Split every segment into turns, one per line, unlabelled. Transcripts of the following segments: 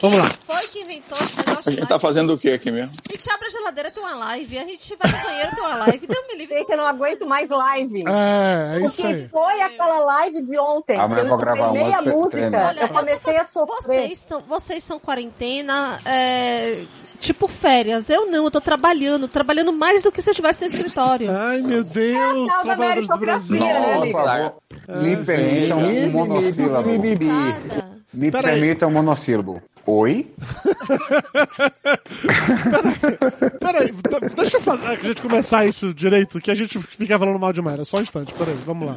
Vamos lá.
Foi que inventou esse negócio
A gente tá fazendo o que aqui mesmo?
A gente abre a geladeira, tem uma live. A gente vai no banheiro, tem uma live. Deus me livre.
Gente, eu não aguento mais live.
É, é
O
isso
que
aí.
foi aquela live de ontem?
Ah, mas
eu
eu vou gravar uma
música.
Olha,
eu comecei a sofrer.
Vocês, estão, vocês são quarentena, é, tipo férias. Eu não, eu tô trabalhando. Trabalhando mais do que se eu estivesse no escritório.
Ai, meu Deus,
Causa
trabalhadores do Brasil.
né,
Por favor, me permitam um monossílabo. Me permitam um monossílabo. Oi?
Peraí, d- deixa eu fazer, a gente começar isso direito, que a gente fica falando mal demais. É só um instante, peraí, vamos lá.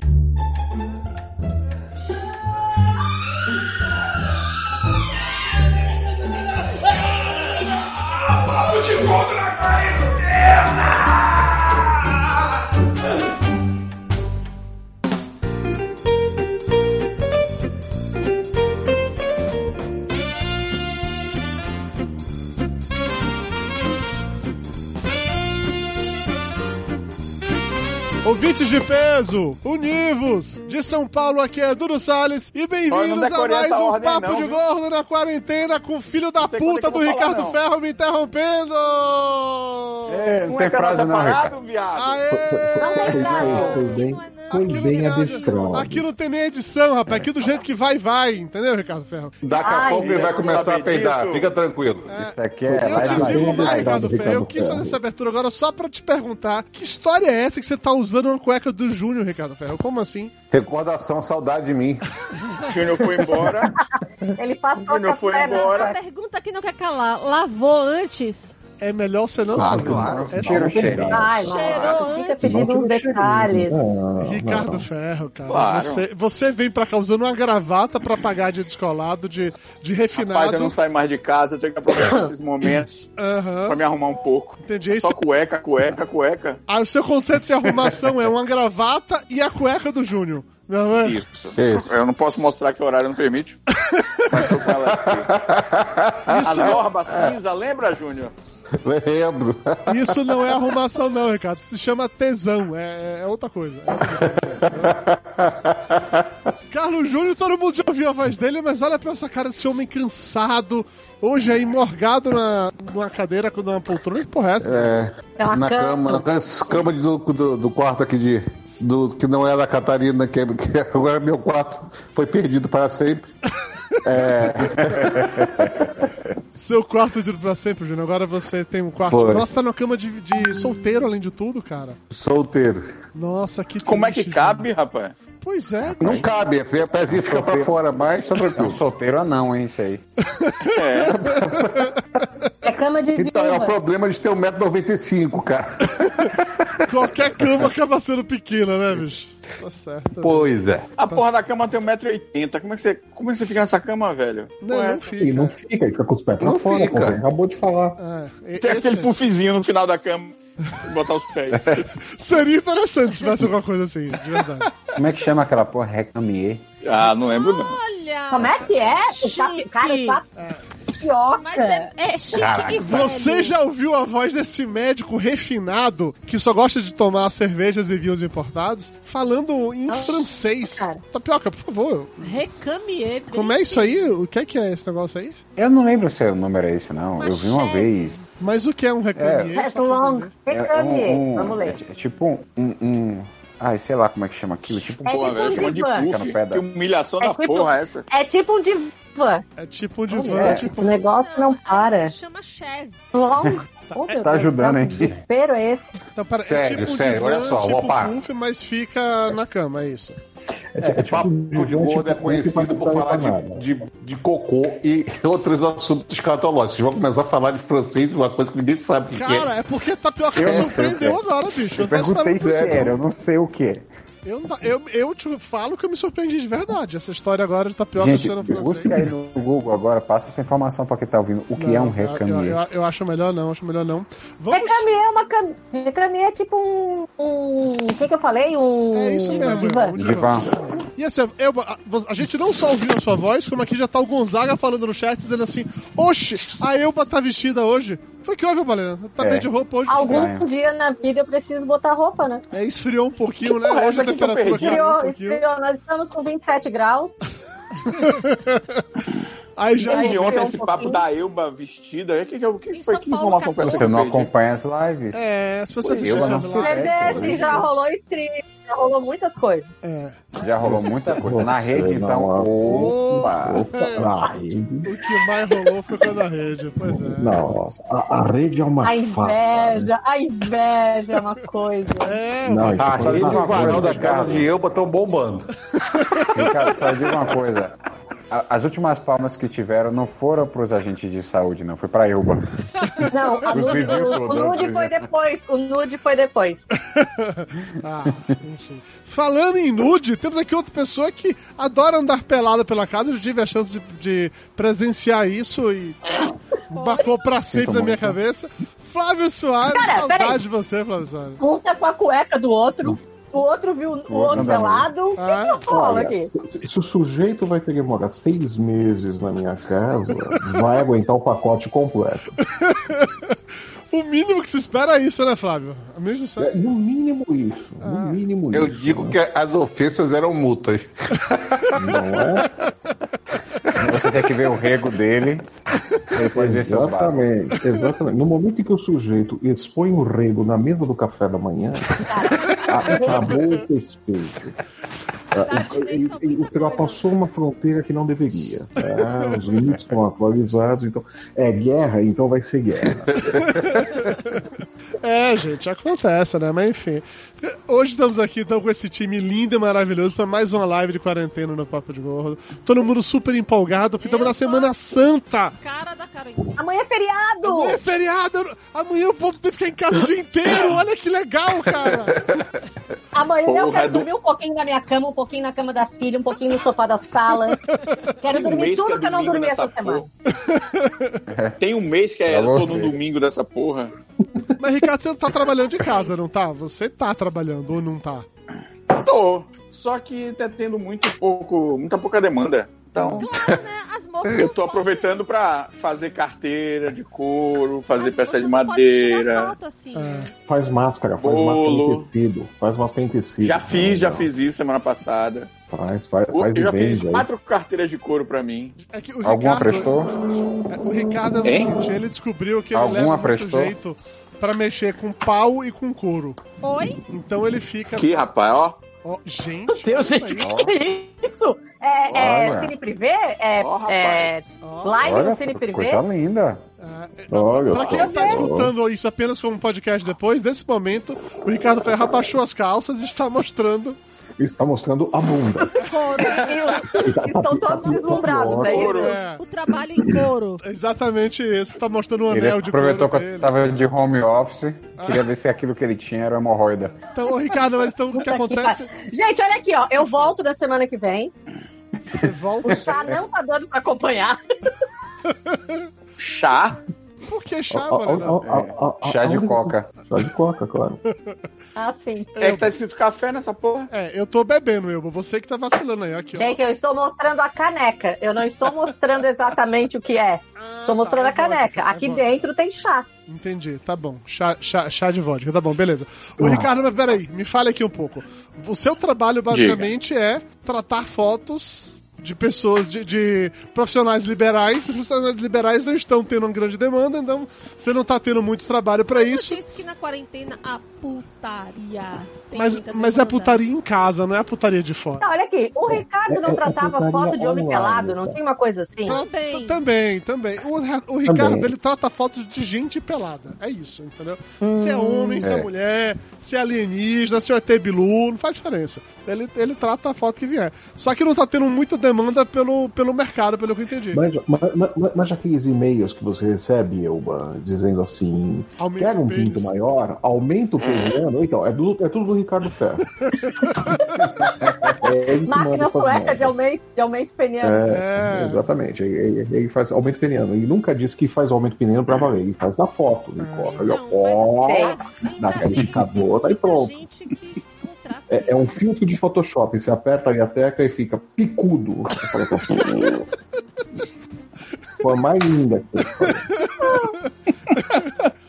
Ouvintes de peso, univos! De São Paulo aqui é Duro Salles e bem-vindos a mais um
ordem,
Papo
não,
de
viu?
Gordo na quarentena com o filho da
é
puta
que
do
falar,
Ricardo
não.
Ferro me interrompendo!
É, não
Não
tem
é
frase não, Ricardo.
separado, viado?
Aê!
Não tem frase.
É
Aqui não
bem
tem nada.
adestrado.
Aqui não tem nem edição, rapaz. Aqui do jeito que vai, vai. Entendeu, Ricardo Ferro?
Daqui a
Ai,
pouco ele vai começar a peidar, fica tranquilo.
Isso aqui é
Eu
live
te
vai,
digo
vai,
mais,
vai,
Ricardo
vai,
Ferro. Eu quis fazer essa abertura agora só pra te perguntar que história é essa que você tá usando uma cueca do Júnior, Ricardo Ferro? Como assim?
Recordação, saudade de mim.
Júnior foi embora.
Ele passou
Júnior
com a
foi embora.
A pergunta que não quer calar. Lavou antes?
É melhor você não
Claro,
saber.
claro.
É
cheiro.
Ai,
Cheirou
fica pedindo uns detalhes.
Não,
Ricardo
não.
Ferro, cara.
Claro.
Você, você vem pra cá usando uma gravata pra pagar de descolado, de, de refinado.
Rapaz, eu não saio mais de casa, eu tenho que aproveitar esses momentos
Aham.
pra me arrumar um pouco.
Entendi. Aí,
Só cueca, cueca, cueca.
aí o seu conceito de arrumação é uma gravata e a cueca do Júnior. Não é?
Isso.
Isso.
Eu não posso mostrar que o horário não permite. Mas tô com ela aqui. A norma cinza, lembra, Júnior?
Lembro.
Isso não é arrumação, não, Ricardo. Isso se chama tesão. É, é outra coisa. É outra coisa. Carlos Júnior, todo mundo já ouviu a voz dele, mas olha pra essa cara desse homem cansado. Hoje aí, morgado na, numa cadeira com uma poltrona. Que porra é essa?
É,
É uma
na
cama.
cama, na cama do, do, do quarto aqui de. Do, que não é da Catarina, que, é- que agora meu quarto foi perdido para sempre.
Seu quarto duro pra sempre, Júnior. Agora você tem um quarto.
Foi.
Nossa, tá numa cama de, de solteiro, além de tudo, cara.
Solteiro.
Nossa, que
Como é que
triste,
cabe,
Júnior.
rapaz?
Pois é,
Não cabe, a pezinha fica pra fora, mas tá
É um
tranquilo.
solteiro anão, hein, isso aí.
É cama de
Então, é o problema de ter 1,95m, cara.
qualquer cama acaba sendo pequena, né, bicho? Tá certo.
Pois é.
A porra da cama tem 1,80m. Como é que você, como é que você fica nessa cama, velho?
Não, não
E
fica.
não fica, ele fica com os pés pra
Não
fora,
fica.
pô, acabou de falar.
É,
Tem aquele puffzinho no final da cama. Botar os pés.
Seria interessante se tivesse alguma coisa assim, de verdade.
Como é que chama aquela porra? Recamier?
Ah, não lembro não.
Olha!
Como é que é? O tá,
Chique.
cara, tá tapioca.
Mas é, é chique
Caraca.
e velho.
Você já ouviu a voz desse médico refinado que só gosta de tomar cervejas e vinhos importados falando em francês?
cara.
Tapioca, por favor.
Recamier.
Como é isso aí? O que é que é esse negócio aí?
Eu não lembro se o número é esse, não. Eu vi uma vez.
Mas o que é um reclamier?
É.
É, um, um-
Vamos
é
ler.
ti- é tipo um, um. Ai, sei lá como é que chama aquilo. Tipo um
É
Porra,
tipo
velho,
um
chama de
divã.
Puff. Que humilhação
É
da
tipo-
porra essa.
É tipo um diva.
É tipo um divã,
é.
tipo...
O negócio não para.
Chama chaise.
Long. Oh,
Tá
Deus,
ajudando,
que
hein?
desespero é esse?
Então, para- é
Sério,
tipo um
sério,
divã,
olha só,
tipo
opa.
puff, mas fica na cama, é isso.
É, tipo,
Papo
um
de
divã,
gordo
tipo,
é conhecido por falar de, de, de cocô e outros assuntos escatológicos. Vocês vão começar a falar de francês, uma coisa que ninguém sabe o que, que é.
Cara, é porque tapioca
Eu
me
não sei o
surpreendeu
que é.
agora, bicho.
Eu
tô
perguntei sério, eu não sei o que.
Eu, não- eu, eu te falo que eu me surpreendi de verdade. Essa história agora de tapioca
Gente,
sendo francês.
busca aí no Google agora, passa essa informação pra quem tá ouvindo. O que é um
Não, eu,
recamier?
eu, eu acho melhor não, acho melhor não. Vamos.
Reclame é uma cam... Reclame é tipo um... um... O que que eu falei? Um...
É isso mesmo,
Divã.
é um divã. E assim, eu, a, a gente não só ouviu a sua voz, como aqui já tá o Gonzaga falando no chat, dizendo assim: Oxe, a Elba tá vestida hoje. Foi que houve, Balena? Tá
É.
bem de roupa hoje.
Algum
Ganha.
dia na vida eu preciso botar roupa, né?
É, esfriou um pouquinho, né?
é
Hoje a temperatura caiu um
Esfriou,
pouquinho.
esfriou. Nós estamos com 27 graus.
Aí já.
Aí
E ontem
um
esse papo da Elba vestida, o que, que, que foi? Que informação foi essa
Você não acompanha as lives?
É, se você
Pois
assistir
eu não
essa
sei.
live-
Bebê, já rolou stream, já rolou muitas coisas.
É.
Já rolou muita coisa. Na rede, então. Opa!
Opa, a rede.
O que mais rolou foi quando a rede, pois é.
Nossa, a, a rede é uma
A inveja, a inveja é uma coisa.
É,
Não,
ali
foi
no
uma coisa,
da casa de Elba estão bombando.
Ricardo, só digo uma coisa. A- As últimas palmas que tiveram não foram para os agentes de saúde, não. Foi para a Elba.
Não, a nude, o, o nude foi depois. O nude foi depois.
Ah, enfim. Falando em nude, temos aqui outra pessoa que adora andar pelada pela casa. Eu tive a chance de, de presenciar isso e marcou pra sempre na minha cabeça. Flávio Soares,
Cara,
saudade de você, Flávio Soares.
Um tá com a cueca do outro, o outro viu o
outro
outro pelado. O que
Ah,
que rola aqui?
se, o sujeito vai ter que morar seis meses na minha casa, vai aguentar o pacote completo.
O mínimo que se espera é isso, né, Flávio? O mínimo espera
É, no mínimo isso.
Ah.
No mínimo
Eu
isso.
digo que as ofensas eram multas.
Não é?
Você tem que ver o rego dele. Barcos.
Exatamente, exatamente. No momento em que o sujeito expõe o rego na mesa do café da manhã, a- acabou o respeito. Ele- ele ultrapassou uma fronteira que não deveria. tá? Os limites estão atualizados, então é guerra, então vai ser guerra.
É, gente, acontece, né? Mas enfim. Hoje estamos aqui então com esse time lindo e maravilhoso para mais uma live de quarentena no Papo de Gordo. Todo mundo super empolgado, porque estamos
Eu
na
tô-
Semana Santa.
Cara da cara.
Amanhã é feriado!
Amanhã é feriado, eu- amanhã eu vou ter que ficar em casa o dia inteiro. Olha que legal, cara.
Amanhã eu
Porra,
quero
do-
dormir um pouquinho na minha cama, um pouquinho na cama da filha, um pouquinho no sofá da sala. Quero
Tem um
dormir
mês
tudo
é
que eu não dormi essa semana.
Tem um mês que é todo um domingo dessa porra.
Mas, Ricardo, você não tá trabalhando de casa, não tá? Você tá trabalhando ou não tá?
Tô. Só que tá tendo muito pouco, muita pouca demanda. Então,
Claro, né? As moças.
eu tô
podem-
aproveitando pra fazer carteira de couro, fazer
as
peça de madeira.
foto, assim,
É.
Faz máscara, faz
Bolo.
máscara em tecido. Faz máscara em tecido.
Já fiz, já
Não,
fiz isso semana passada.
Faz, faz, faz
Eu já fiz
aí.
quatro carteiras de couro pra mim.
É que o
Alguma
Ricardo,
prestou?
é, O Ricardo é o seguinte, ele descobriu que ele
Alguma
leva muito
prestou?
jeito pra mexer com pau e com couro.
Oi?
Então ele fica...
Aqui, rapaz, ó.
Ó, gente,
Deus, gente, que que é isso? É, é. Cine Privé? É,
Ó,
é live
Olha
no Cine Privé?
coisa linda.
é,
Olha
Pra quem tá escutando isso apenas como podcast depois, nesse momento, o Ricardo Ferro abaixou as calças e está mostrando.
Está mostrando a bunda.
Couro.
Estão todos deslumbrados, é isso?
Couro.
É,
O trabalho em couro.
exatamente isso. Tá mostrando um
Ele
anel de
aproveitou que
couro
eu
dele.
tava de home office. Queria ver se aquilo que ele tinha era hemorroida.
Então, ô, Ricardo, mas então o que
que
acontece?
Gente, olha aqui, ó. Eu volto da semana que vem.
Você volta.
O chá não tá dando pra acompanhar.
Chá.
Por que chá,
Ó, ó,
mano?
Chá de coca.
Chá de coca, claro.
Ah, sim.
É que tá escrito café nessa porra.
É, eu tô bebendo, Elba. Você que tá vacilando aí. Aqui, ó.
Gente, eu estou mostrando a caneca. Eu não estou mostrando exatamente o que é.
Ah,
Estou mostrando
tá,
a
é vodka,
caneca.
é
Aqui
vodka.
dentro tem chá.
Entendi, tá bom. Chá, chá, chá de vodka, tá bom, beleza. O Ricardo, mas peraí, me fale aqui um pouco. O seu trabalho basicamente é tratar fotos de pessoas, de, de profissionais liberais. Os profissionais liberais não estão tendo uma grande demanda, então você não tá tendo muito trabalho pra isso.
Eu disse que na quarentena a putaria. Tem
Mas, mas é putaria em casa, não é a putaria de fora.
Não, olha aqui. O Ricardo não
é- é
tratava foto de homem pelado? Não tinha uma coisa assim?
Também.
Também, também. O, o Ricardo,
Também.
ele trata fotos de gente pelada. É isso, entendeu? se é
Hum.
homem, se é
É.
mulher, se é alienígena, se é ET Bilu, não faz diferença. Ele, ele trata a foto que vier. Só que não tá tendo muita demanda pelo, pelo mercado, pelo que eu entendi.
Mas, mas, mas, mas aqueles e-mails que você recebe, Elba, dizendo assim:
Aumente
quer um pinto maior, aumenta o peniano. Então, é, do, é tudo do Ricardo Ferro. é ele que manda
Máquina sueca de aumento, de aumento peniano.
É,
É.
exatamente. Ele, ele- faz aumento peniano. Ele nunca disse que faz aumento peniano pra valer. Ele faz na foto. Ele coloca ali, ó,
assim, mas
dá
em
aquele
Brasília
esticador, tá aí pronto. É, é um filtro de Photoshop. Você aperta ali a tecla e fica picudo. Você fala assim, Foi a mais linda que você.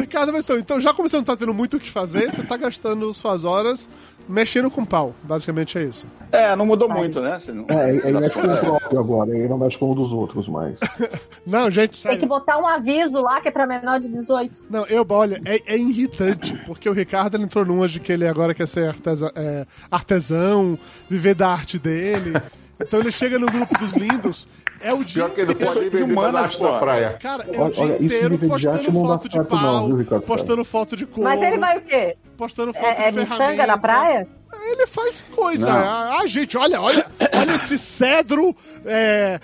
Ricardo, mas então, então já como você não tá tendo muito o que fazer, você tá gastando suas horas mexendo com pau. Basicamente é isso.
É, não mudou muito, né? Não-
É, ele mexe com o próprio agora, ele não mexe com o dos outros mais.
Não, gente,
Tem
sério.
que botar um aviso lá que é pra menor de 18.
Não, eu, olha, é, é irritante, porque o Ricardo ele entrou numa de que ele agora quer ser artesa- é, artesão, viver da arte dele. Então ele chega no grupo dos lindos, é o dia
Pior que ele
inteiro-
pode
de
vender
humanas, pô.
praia.
Cara, é
Olha,
o dia
olha,
inteiro postando foto de
certo não,
pau,
viu, Ricardo
postando foto de couro,
Mas ele vai o quê?
postando foto
É, é
de
miçanga
ferramenta.
na praia?
Ele faz coisa.
Não.
Ah, ah, gente, olha, olha, olha esse cedro, é,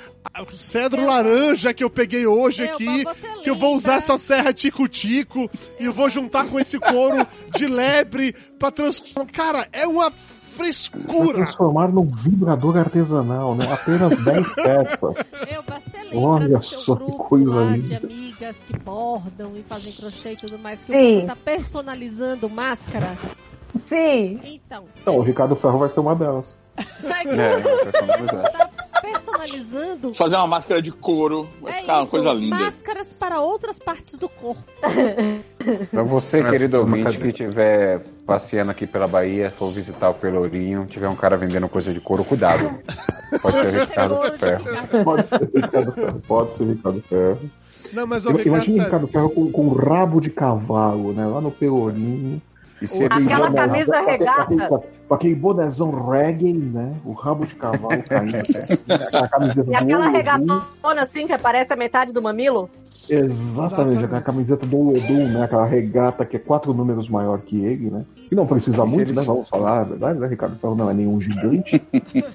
cedro laranja que eu peguei hoje aqui,
você
que eu vou usar essa serra tico-tico e eu vou juntar com esse couro de lebre pra transformar. Cara, é uma frescura.
transformar num vibrador artesanal, né? Apenas 10 peças.
Eu, você lembra
Olha
do seu
só que coisa
lá
linda.
de amigas que bordam e fazem crochê e tudo mais, que
Sim.
o tá personalizando máscara?
Sim.
Então,
Não, o Ricardo Ferro vai ser uma delas.
É, personalizado.
tá personalizando
Fazer uma máscara de couro. Vai
é
ficar uma
isso,
coisa linda.
máscaras para outras partes do corpo.
Pra você,
É,
querido
uma
ouvinte,
cadeira.
que estiver passeando aqui pela Bahia, for visitar o Pelourinho, tiver um cara vendendo coisa de couro, cuidado. Pode ser o Ricardo Ferro.
Pode ser Ricardo Ferro, pode ser Ricardo Ferro.
Não, mas Ricardo,
Imagina o. Ricardo Ferro com, com um rabo de cavalo, né? Lá no Pelourinho.
Aquela camisa regata.
Com aquele, bonézão reggae, né? O rabo de cavalo caindo. camiseta
E aquela regatona assim que aparece a metade do mamilo?
Exatamente, aquela camiseta do Olodum, né? Aquela regata que é quatro números maior que ele, né? E não precisa muito,
ele-
né? Vamos falar a verdade, né, Ricardo Ferro? Não é nenhum gigante.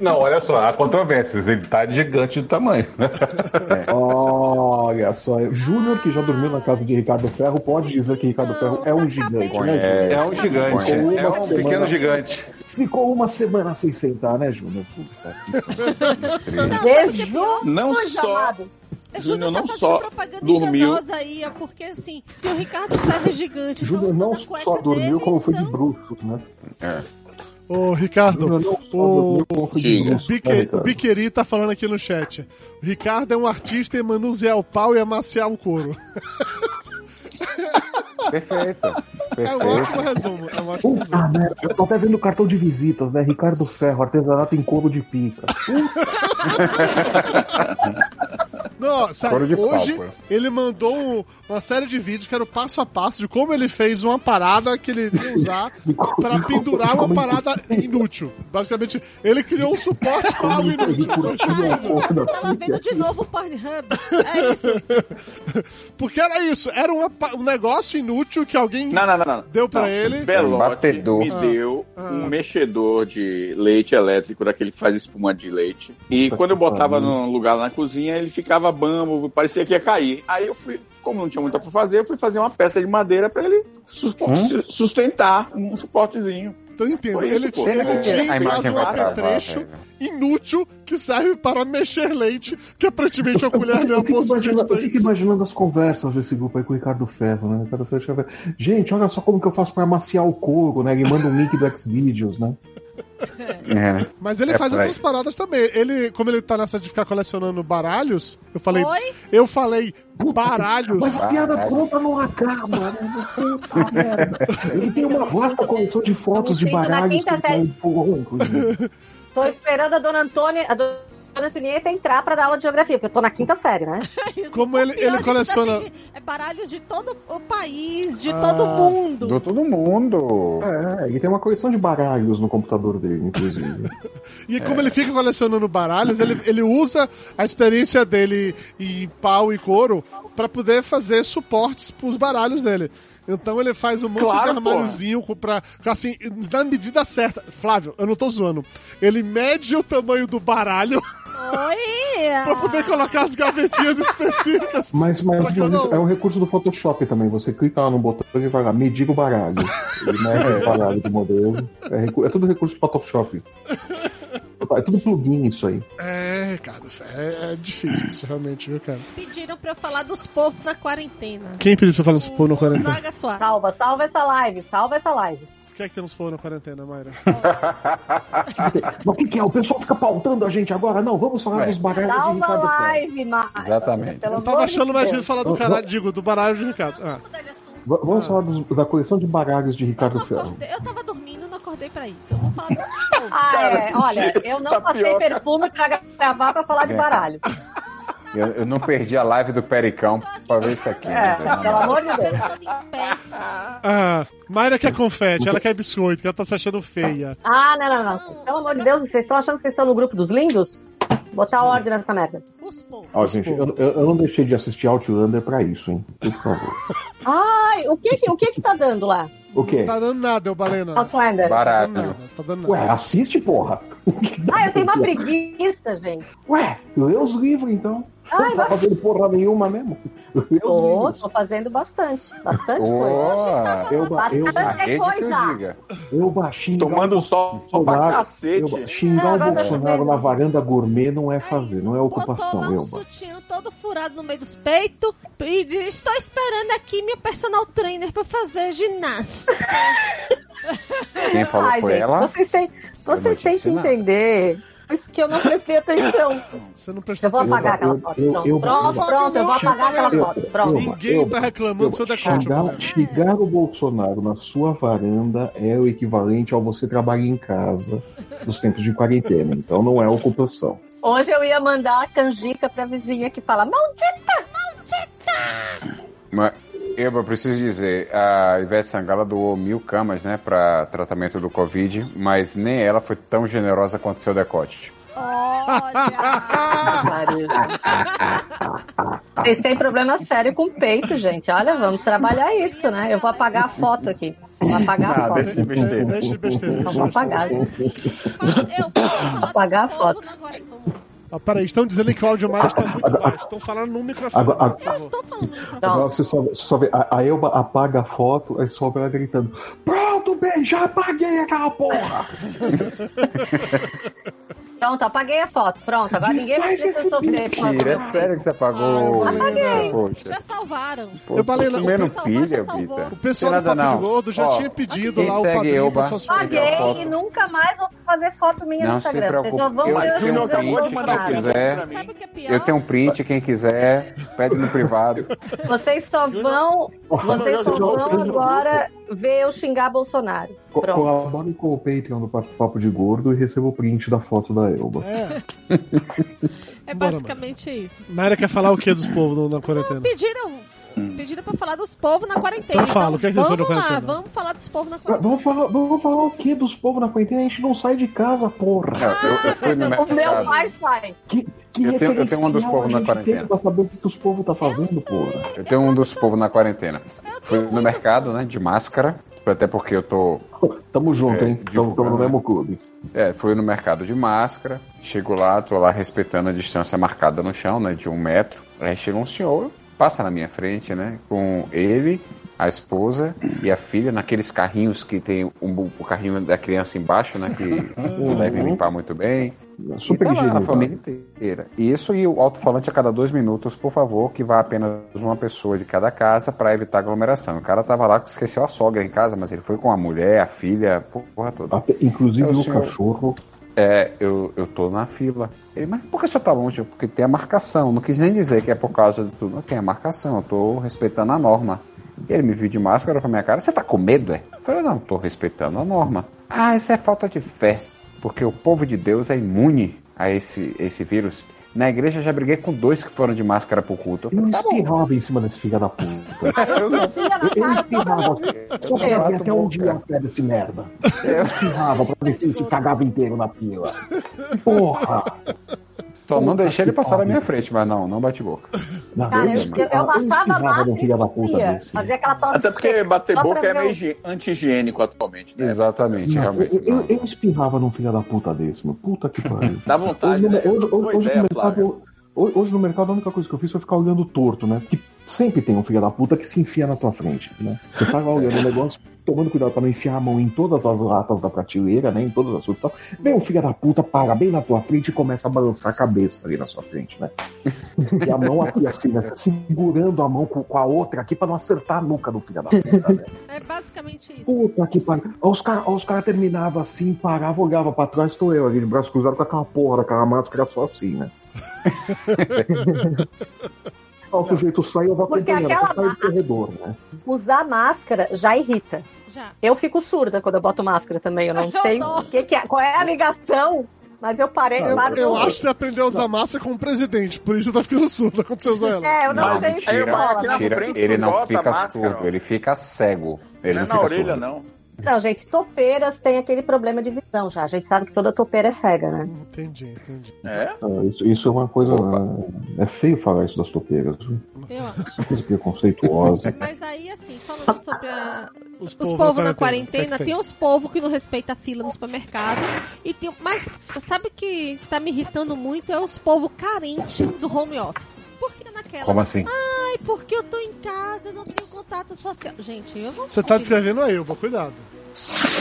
Não, olha só, há controvérsias. Ele tá gigante de tamanho. né?
Olha só, Júnior, que já dormiu na casa de Ricardo Ferro, pode dizer que Ricardo Ferro é um gigante, né, Júnior?
É um gigante. É um
semana-
pequeno gigante.
Ficou uma semana sem sentar, né, Júnior? Puta que
Não, é pior?
Não só.
É,
Júnior
tá
não só
propaganda
dormiu.
enganosa Aí, é porque assim, se o Ricardo Ferro é gigante,
Júnior
usando
não só dormiu,
dele,
como foi de
então-
bruxo, né?
Ô, Ricardo,
Júnior não só
o-
dormiu, como foi de
Diga.
bruxo. né?
Biqueri tá falando aqui no chat. O Ricardo é um artista em manusear o pau e amaciar o couro.
Perfeito.
É um
Perfeito.
ótimo resumo. É um ótimo resumo.
Puta merda, eu tô até vendo o cartão de visitas, né? Ricardo Ferro, artesanato em couro de pica.
Não,
de
hoje
pô.
ele mandou um- uma série de vídeos que era o passo a passo de como ele fez uma parada que ele ia usar pra pendurar uma parada inútil. Basicamente, ele criou um suporte para algo inútil.
Da
Tava vendo de novo o Pornhub. É isso.
Porque era isso, era uma um negócio inútil que alguém
Não, não, não, não.
deu pra
Não,
ele.
Belote
Batedor.
me
Ah.
deu
Ah.
um mexedor de leite elétrico, daquele que faz espuma de leite. E
Puta
quando eu botava num lugar lá na cozinha, ele ficava bambo, parecia que ia cair. Aí eu fui, como não tinha muito pra fazer, eu fui fazer uma peça de madeira pra ele su- sustentar um suportezinho.
Então entenda,
Foi isso,
ele,
pô.
tinha- ele
É,
tinha em casa um apetrecho
velho.
inútil que serve para mexer leite, que aparentemente a colher não é pra
eu fico
isso.
imaginando as conversas desse grupo aí com o Ricardo Ferro, né? Ricardo Ferro chega, Gente, olha só como que eu faço pra amaciar o couro, né? Ele manda um link do Xvideos, né?
É, né?
Mas ele
É
faz outras paradas também. Ele, como ele tá nessa de ficar colecionando baralhos, eu falei.
Oi?
Eu falei baralhos.
Mas piada pronta não acaba, né? Puta merda. Ele tem uma vasta coleção de fotos de baralhos que.
Tô esperando a dona Antônia, a dona Sinieta entrar pra dar aula de geografia, porque eu tô na quinta série, né?
Isso.
Como ele- ele
de
coleciona-
é assim, É baralhos de todo o país, de
Ah,
todo mundo.
Do todo mundo.
É, ele tem uma coleção de baralhos no computador dele, inclusive.
E como ele fica colecionando baralhos, ele, ele usa a experiência dele em pau e couro pra poder fazer suportes pros baralhos dele. Então ele faz um monte
Claro,
de armáriozinho pra, assim, na medida certa. Flávio, eu não tô zoando. Ele mede o tamanho do baralho
Oi!
pra poder colocar as gavetinhas específicas.
Mas, mas, mas isso é um recurso do Photoshop também. Você clica lá no botão e vai lá, medir o baralho. Ele mede o baralho do modelo. É, recu- é tudo recurso do Photoshop. É tudo plugin isso aí.
É, Ricardo, é, é difícil isso realmente, viu, cara?
Pediram pra eu falar dos povos na quarentena.
Quem pediu pra falar pô no
O
quarentena?
Zaga Soares.
Salva, salva essa live, salva essa live.
O que é que temos pô na quarentena, Mayra?
Mas o que, que é? O pessoal fica pautando a gente agora? Não, vamos falar
É.
dos baralhos de Ricardo Ferro.
live, Marcos.
Exatamente.
Pelo
Eu tava achando
de
mais difícil falar do caralho, digo, do baralho de Ricardo. Ah.
Vamos mudar de assunto.
V- Vamos falar dos- da coleção de baralhos de Ricardo Ferro.
eu tava dormindo, não acordei pra isso. Eu vou falar dos.
Ah, é. Olha, eu não
tá
passei
pior.
perfume pra gravar pra falar de
É.
baralho.
Eu, eu não perdi a live do Pericão pra ver isso aqui.
É,
né, velho?
pelo amor de Deus.
Todo em pé.
Ah, Mayra quer confete, ela quer biscoito, ela tá se achando feia.
Ah, não, não, não. Pelo amor de Deus, vocês estão achando que vocês estão no grupo dos lindos? Botar ordem nessa merda.
Ó, gente, eu, eu- eu não deixei de assistir Outlander pra isso, hein? Por favor.
Ai, o que que, o que, que tá dando lá?
O quê?
Não tá dando nada, ô Balena.
Outlander.
Tá dando
Barato.
nada, tá dando nada.
Ué, assiste, porra.
Ah, eu tenho uma preguiça, gente.
Ué, lê os livros, então.
Ai,
não tá fazendo porra nenhuma mesmo.
Tô, tô fazendo bastante. Bastante coisa.
Ô,
Eu, ba- eu,
Bastante
eu
coisa.
diga.
eu baixinho.
Tomando sol pra cacete.
eu- xingar
Não,
o Bolsonaro na varanda gourmet não é fazer, não é
Botou
ocupação,
lá um sutiã todo furado no meio dos peitos e diz, estou esperando aqui minha personal trainer pra fazer ginástica.
Quem falou
Ai,
foi
gente,
ela?
vocês têm, vocês que
ensinar.
Entender. Isso que eu não prestei atenção.
Você não prestou
Eu vou
atenção.
apagar aquela foto.
eu-
Pronto,
eu-
pronto,
eu-
pronto, eu vou apagar aquela foto. Pronto.
Ninguém
Eu-
tá reclamando do seu decote,
Xingar, xingar o Bolsonaro na sua varanda é o equivalente ao você trabalhar em casa nos tempos de quarentena. Então não é ocupação.
Hoje eu ia mandar a canjica pra vizinha que fala, maldita!
Mas, eu eu preciso dizer, a Ivete Sangala doou mil camas, né, para tratamento do Covid, mas nem ela foi tão generosa quanto seu decote.
Olha!
Vocês têm problema sério com o peito, gente. Olha, vamos trabalhar isso, né? Eu vou apagar a foto aqui. Vou apagar a
Ah,
foto.
deixa de besteira.
Deixa de besteira. Deixa
vou apagar.
Eu vou
Apagar a foto.
Agora.
Ah, peraí, estão dizendo que o áudio Mara está muito baixo. Estão falando no microfone.
Agora-
por
Eu estou falando. no microfone.
Agora você só, vê, a, a Elba apaga a foto, aí só vê ela gritando: Pronto, bem, já apaguei aquela porra!
Pronto, apaguei a foto. Pronto, agora ninguém vai precisar sofrer.
Mentira, é sério que você apagou?
Ah, apaguei.
Poxa.
Já salvaram.
Pô,
Eu falei,
comendo
o vai, já
pilha.
O pessoal do Papo de Gordo já
Ó,
tinha pedido
quem
lá o
segue
padrinho pra suas fotos.
Paguei
foto.
e nunca mais vou fazer foto minha
Não
no
se
Instagram. Vocês só
preocupe.
vão
Eu
ver meus
acabou de mandar
quem quiser.
o é?
Eu tenho um print, quem quiser, pede no privado.
Vocês só vão, vocês só vão agora ver eu xingar Bolsonaro.
Co-
Pronto.
Colaborem com o Patreon do Papo de Gordo e receba o print da foto da Elba.
É.
É
Bora,
basicamente isso.
Mayra quer falar o que dos povos na quarentena?
Pediram, pediram pra falar dos povos na quarentena.
Então fala, o que é que eles
vamos lá,
quarentena?
vamos falar dos povos na
Ah,
quarentena.
Vamos falar, vamos falar o que dos povos na quarentena? A gente não sai de casa, porra!
Não, eu, eu fui no
O meu pai sai.
Que, que
Eu tenho- eu tenho um dos povos na quarentena.
pra saber o que, que os povos tá fazendo, porra?
Eu tenho um dos povos na quarentena. Fui no mercado, né, de máscara, até porque eu tô
Tamo junto,
É,
hein? Tamo, no mesmo clube.
É, fui no mercado de máscara, chego lá, tô lá respeitando a distância marcada no chão, né, de um metro. Aí chega um senhor, passa na minha frente, né, com ele, a esposa e a filha, naqueles carrinhos que tem um, o carrinho da criança embaixo, né, que deve limpar muito bem.
Super
e tá lá, a família inteira. E isso e o alto-falante a cada dois minutos, por favor, que vá apenas uma pessoa de cada casa para evitar aglomeração. O cara tava lá, esqueceu a sogra em casa, mas ele foi com a mulher, a filha, porra toda.
Até- inclusive
É o
o
senhor-
cachorro.
É, eu, eu tô na fila. Ele, mas por que o senhor tá longe? Porque tem a marcação. Não quis nem dizer que é por causa de tudo. Não tem a marcação, eu tô respeitando a norma. Ele me viu de máscara pra minha cara. Você tá com medo, é? Eu falei, não, tô respeitando a norma. Ah, isso é falta de fé. Porque o povo de Deus é imune a esse, esse vírus. Na igreja já briguei com dois que foram de máscara pro culto. Eu
Eu
tá bom.
espirrava em cima desse filho da puta.
Eu não-
Eu espirrava só pra ver
Bato
até
boca.
onde ia a pé desse merda. Eu espirrava pra ver se ele se cagava inteiro na fila. Porra!
Só não deixei ele passar na minha frente, mas não, não bate boca.
Cara, eu, eu, eu baixava a
espirrava
máscara
num filho da puta
e
desse.
fazia aquela tosse.
Até porque bater boca é meio higi- anti-higiênico atualmente, né?
Exatamente,
Não,
realmente.
eu, eu,
não.
eu espirrava num filho da puta desse, meu. Puta que pariu.
Dá
Hoje,
vontade,
no,
né?
hoje, hoje- hoje
ideia,
hoje, no mercado a única coisa que eu fiz foi ficar olhando torto, né? Porque sempre tem um filho da puta que se enfia na tua frente, né? Você tá olhando o negócio, tomando cuidado pra não enfiar a mão em todas as latas da prateleira, né? Em todas as coisas e tal. Vem um filho da puta, para bem na tua frente e começa a balançar a cabeça ali na sua frente, né? E a mão aqui assim, né? Segurando a mão com, com a outra aqui pra não acertar a nuca do filho da puta, né?
É basicamente isso.
Puta que pariu. Os caras os cara terminavam assim, paravam, olhavam pra trás, tô eu ali de braço cruzado com aquela porra daquela máscara só assim, né? O sujeito sai eu vou
Porque aquela
corredor, né?
Usar máscara já irrita.
Já.
Eu fico surda quando eu boto máscara também. Eu não
Eu
sei
não.
o que, que é, qual é a ligação, mas eu parei.
Eu,
paro
eu
no-
acho que você aprendeu a usar máscara como presidente, por isso você tá ficando surdo quando você usa ela.
É, eu não
Mas
sei
aí
o que
eu
Tira,
na
tira,
frente,
ele não fica
máscara,
surdo,
ó.
ele fica cego. Ele
Não é
não,
na
fica
orelha,
surdo.
não.
Não, gente, topeiras tem aquele problema de visão já. A gente sabe que toda topeira é cega, né?
Entendi, entendi.
É?
Ah, Isso, isso é uma coisa. É feio falar isso das topeiras?
Eu acho.
Uma coisa preconceituosa.
Mas aí, assim, falando sobre a-
Os
os
povos
povos
na
na
quarentena,
quarentena,
tem
tem os povos que não respeitam a fila no supermercado. E tem, mas sabe o que tá me irritando muito? É os povos carentes do home office. Porque naquela.
Como assim?
Ai, porque eu tô em casa, não tenho contato social. Gente, eu não
Você tá descrevendo a Elba, cuidado.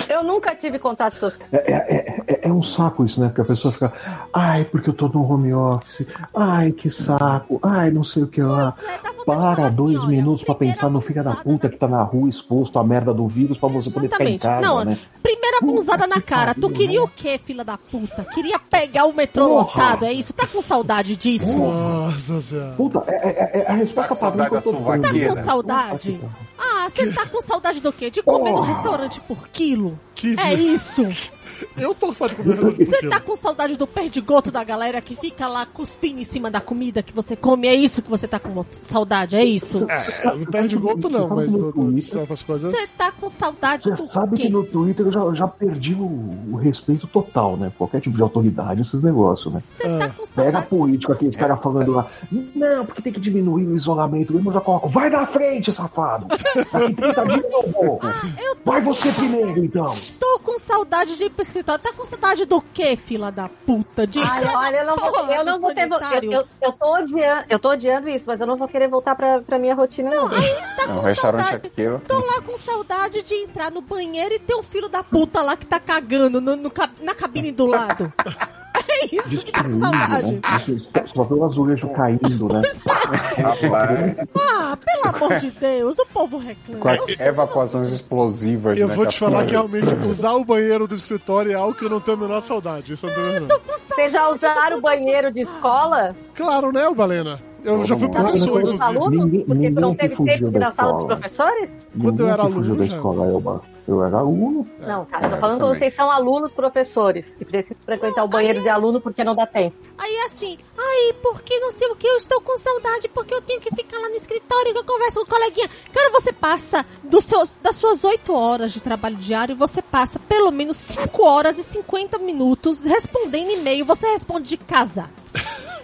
Eu nunca tive contato social.
É, é- é- é um saco isso, né? Porque a pessoa fica, ai, porque eu tô no home office, ai, que saco, ai, não sei o que lá.
É, de
Para dois
assim,
minutos pra
primeira
pensar no filho da puta que tá na rua exposto à merda do vírus pra você poder ficar em
Exatamente.
casa,
Não,
né?
primeira
Puta
na
que
cara. Tu queria
né?
o quê, filha da puta? Queria pegar o metrô
Porra.
lotado, é isso? Tá com saudade disso?
Nossa senhora.
Puta, é, é- é a resposta
Tá
padrão que eu tô.
Tá com saudade? Ah, você tá com saudade do quê? De comer no restaurante por quilo?
Que
É isso.
Eu tô só de comer redondo
Você tá com saudade do perdigoto da galera que fica lá cuspindo em cima da comida que você come? É isso que você tá com saudade? É isso?
É, não perde gosto não, mas do, do, de certas coisas...
Você tá com saudade
Você
do
sabe que no Twitter eu já, eu já perdi o, o respeito total, né? Qualquer tipo de autoridade, esses negócios, né?
Você tá com
Pega
saudade...
político, aqueles caras falando lá, não, porque tem que diminuir o isolamento. Eu já coloco, vai na frente, safado! Daqui 30 dias eu vou. Vai você primeiro, então.
Tô com saudade de pro escritório. Tá com saudade do quê, fila da puta? De
Ai, olha, eu não vou, eu não vou ter. Eu, eu, eu, tô odiando, eu tô odiando isso, mas eu não vou querer voltar pra, pra minha rotina, não.
Tá
É um
com
restaurante
saudade. Tô lá com saudade de entrar no banheiro e ter um filho da puta lá que tá cagando no- no na cabine do lado. É isso que tá com
né? Isso, Só vê o azulejo caindo, né?
Ah, pelo amor de Deus, o povo reclama.
Com as evacuações explosivas.
Eu
né,
vou te falar que realmente usar o banheiro do escritório é algo que eu não tenho a menor saudade. Isso eu não tenho não.
Vocês já usaram o banheiro de escola?
Claro, né, Balena? Eu já fui professor,
Dos
inclusive.
alunos?
Ninguém-
Porque tu não
que
teve tempo
da
na sala dos professores?
Quando eu era
que
aluno.
Eu era aluno.
Não, cara, eu tô
É,
falando
também.
vocês são alunos professores e precisam frequentar o banheiro de aluno porque não dá tempo.
Aí assim, ai, porque não sei o que, eu estou com saudade, porque eu tenho que ficar lá no escritório que eu converso com o coleguinha. Cara, você passa dos seus, das suas 8 horas de trabalho diário, você passa pelo menos 5 horas e 50 minutos respondendo e-mail. Você responde de casa.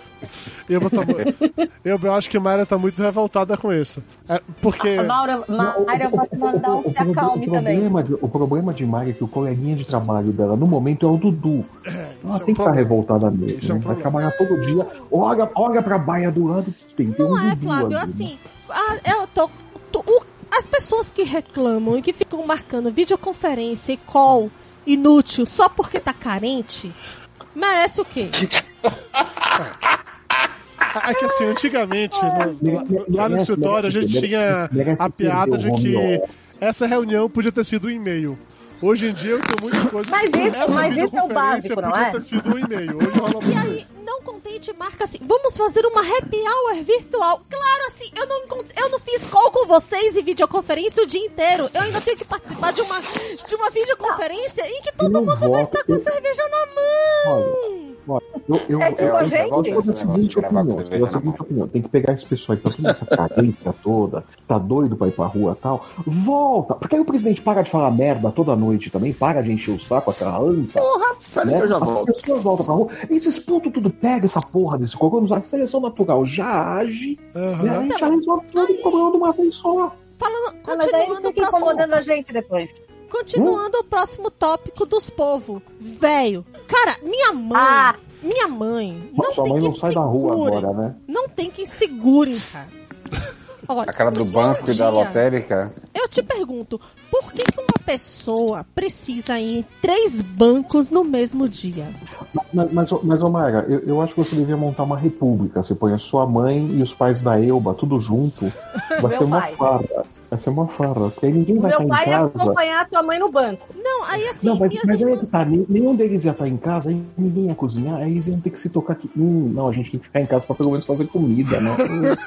Eu, tá, eu, eu acho que Mayra tá muito revoltada com isso. É, porque.
Maura, Mayra, te mandar um se
pro-
acalme
o
também.
problema, de- o problema de Mari é que o coleguinha de trabalho dela no momento é o Dudu.
isso
Ela
é um
tem que estar
problema.
revoltada mesmo.
Isso é um
né? Vai trabalhar todo dia. Olha, olha pra baia do lado que tem. tem um
Não é,
Dudu
Flávio,
ali, né?
assim, ah, eu tô. o- as pessoas que reclamam e que ficam marcando videoconferência e call inútil só porque tá carente, merece o quê?
É que assim, antigamente, no- lá no escritório, a gente tinha a piada de que essa reunião podia ter sido um e-mail. Hoje em dia eu tenho muita coisa.
Mas isso-
essa
mas isso é o básico, não
podia
é?
ter sido um e-mail. Hoje rola
E
muito
aí,
isso.
não contente, marca assim, vamos fazer uma happy hour virtual. Claro, assim, eu não, eu não fiz call com vocês em videoconferência o dia inteiro. Eu ainda tenho que participar de uma, de uma videoconferência em que todo mundo vai estar com cerveja na mão.
Olha, eu, eu,
É tipo
eu,
a
eu-
gente.
eu sou da seguinte
com
opinião. Da
na
seguinte opinião. Tem que pegar esse pessoal que tá toda essa carência toda, tá doido pra ir pra rua e tal. Volta. Porque aí o presidente para de falar merda toda noite também, para de encher o saco, aquela anta.
Porra, peraí
né?
que eu já
As
volto.
pessoas voltam pra rua. Esses putos tudo pega essa porra desse cocô, a seleção natural já age, né? A gente já resolve todo o problema de uma vez só.
Falando,
Ah, mas é
continuando
isso que incomodando a gente depois.
Continuando o próximo tópico dos povos. Velho, cara, minha mãe,
Ah.
minha mãe, não
Sua
tem
mãe
que
não sai da rua
segure,
agora, né?
Não tem quem segure em casa. Olha,
A cara do banco e da
dia-
lotérica.
Eu te pergunto, por que, que uma pessoa precisa ir em três bancos no mesmo dia?
Mas, mas, ô- mas ô Mayra, eu, eu acho que você devia montar uma república. Você põe a sua mãe e os pais da Elba, tudo junto. Vai ser uma
pai.
Vai ser uma farra. Porque aí ninguém vai
Meu
estar
pai
em
ia
casa.
acompanhar a tua mãe no banco.
Não, aí assim,
Não, mas, mas aí é que tá, nenhum deles ia estar em casa, aí ninguém ia cozinhar, aí eles iam ter que se tocar aqui. Hum, não, a gente tem que ficar em casa pra pelo menos fazer comida, né?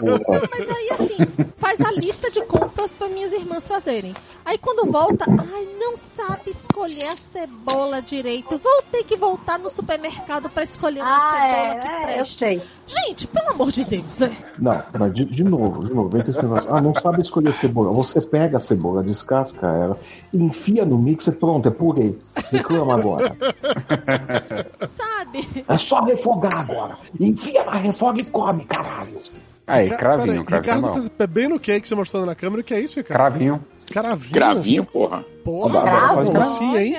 Mas aí assim, faz a lista de compras para minhas irmãs fazerem. Aí quando volta, ai, não sabe escolher a cebola direito. Vou ter que voltar no supermercado para escolher uma
Ah,
cebola que
é, é, eu sei.
Gente, pelo amor de Deus, né?
Não, mas de, de novo, de novo, vem com esse negócio. Ah, não sabe escolher cebola. Você pega a cebola, descasca ela, enfia no mixer, pronto, é purê. Reclama agora.
Sabe?
É só refogar agora. Enfia na refoga e come, caralho.
Aí, cravinho,
peraí,
cravinho.
Ricardo
não.
tá é bem no que que você mostrou na câmera. O que é isso, Ricardo?
Cravinho.
Cravinho.
Gravinho, porra.
Porra,
Agora
aí
faz
sim, hein?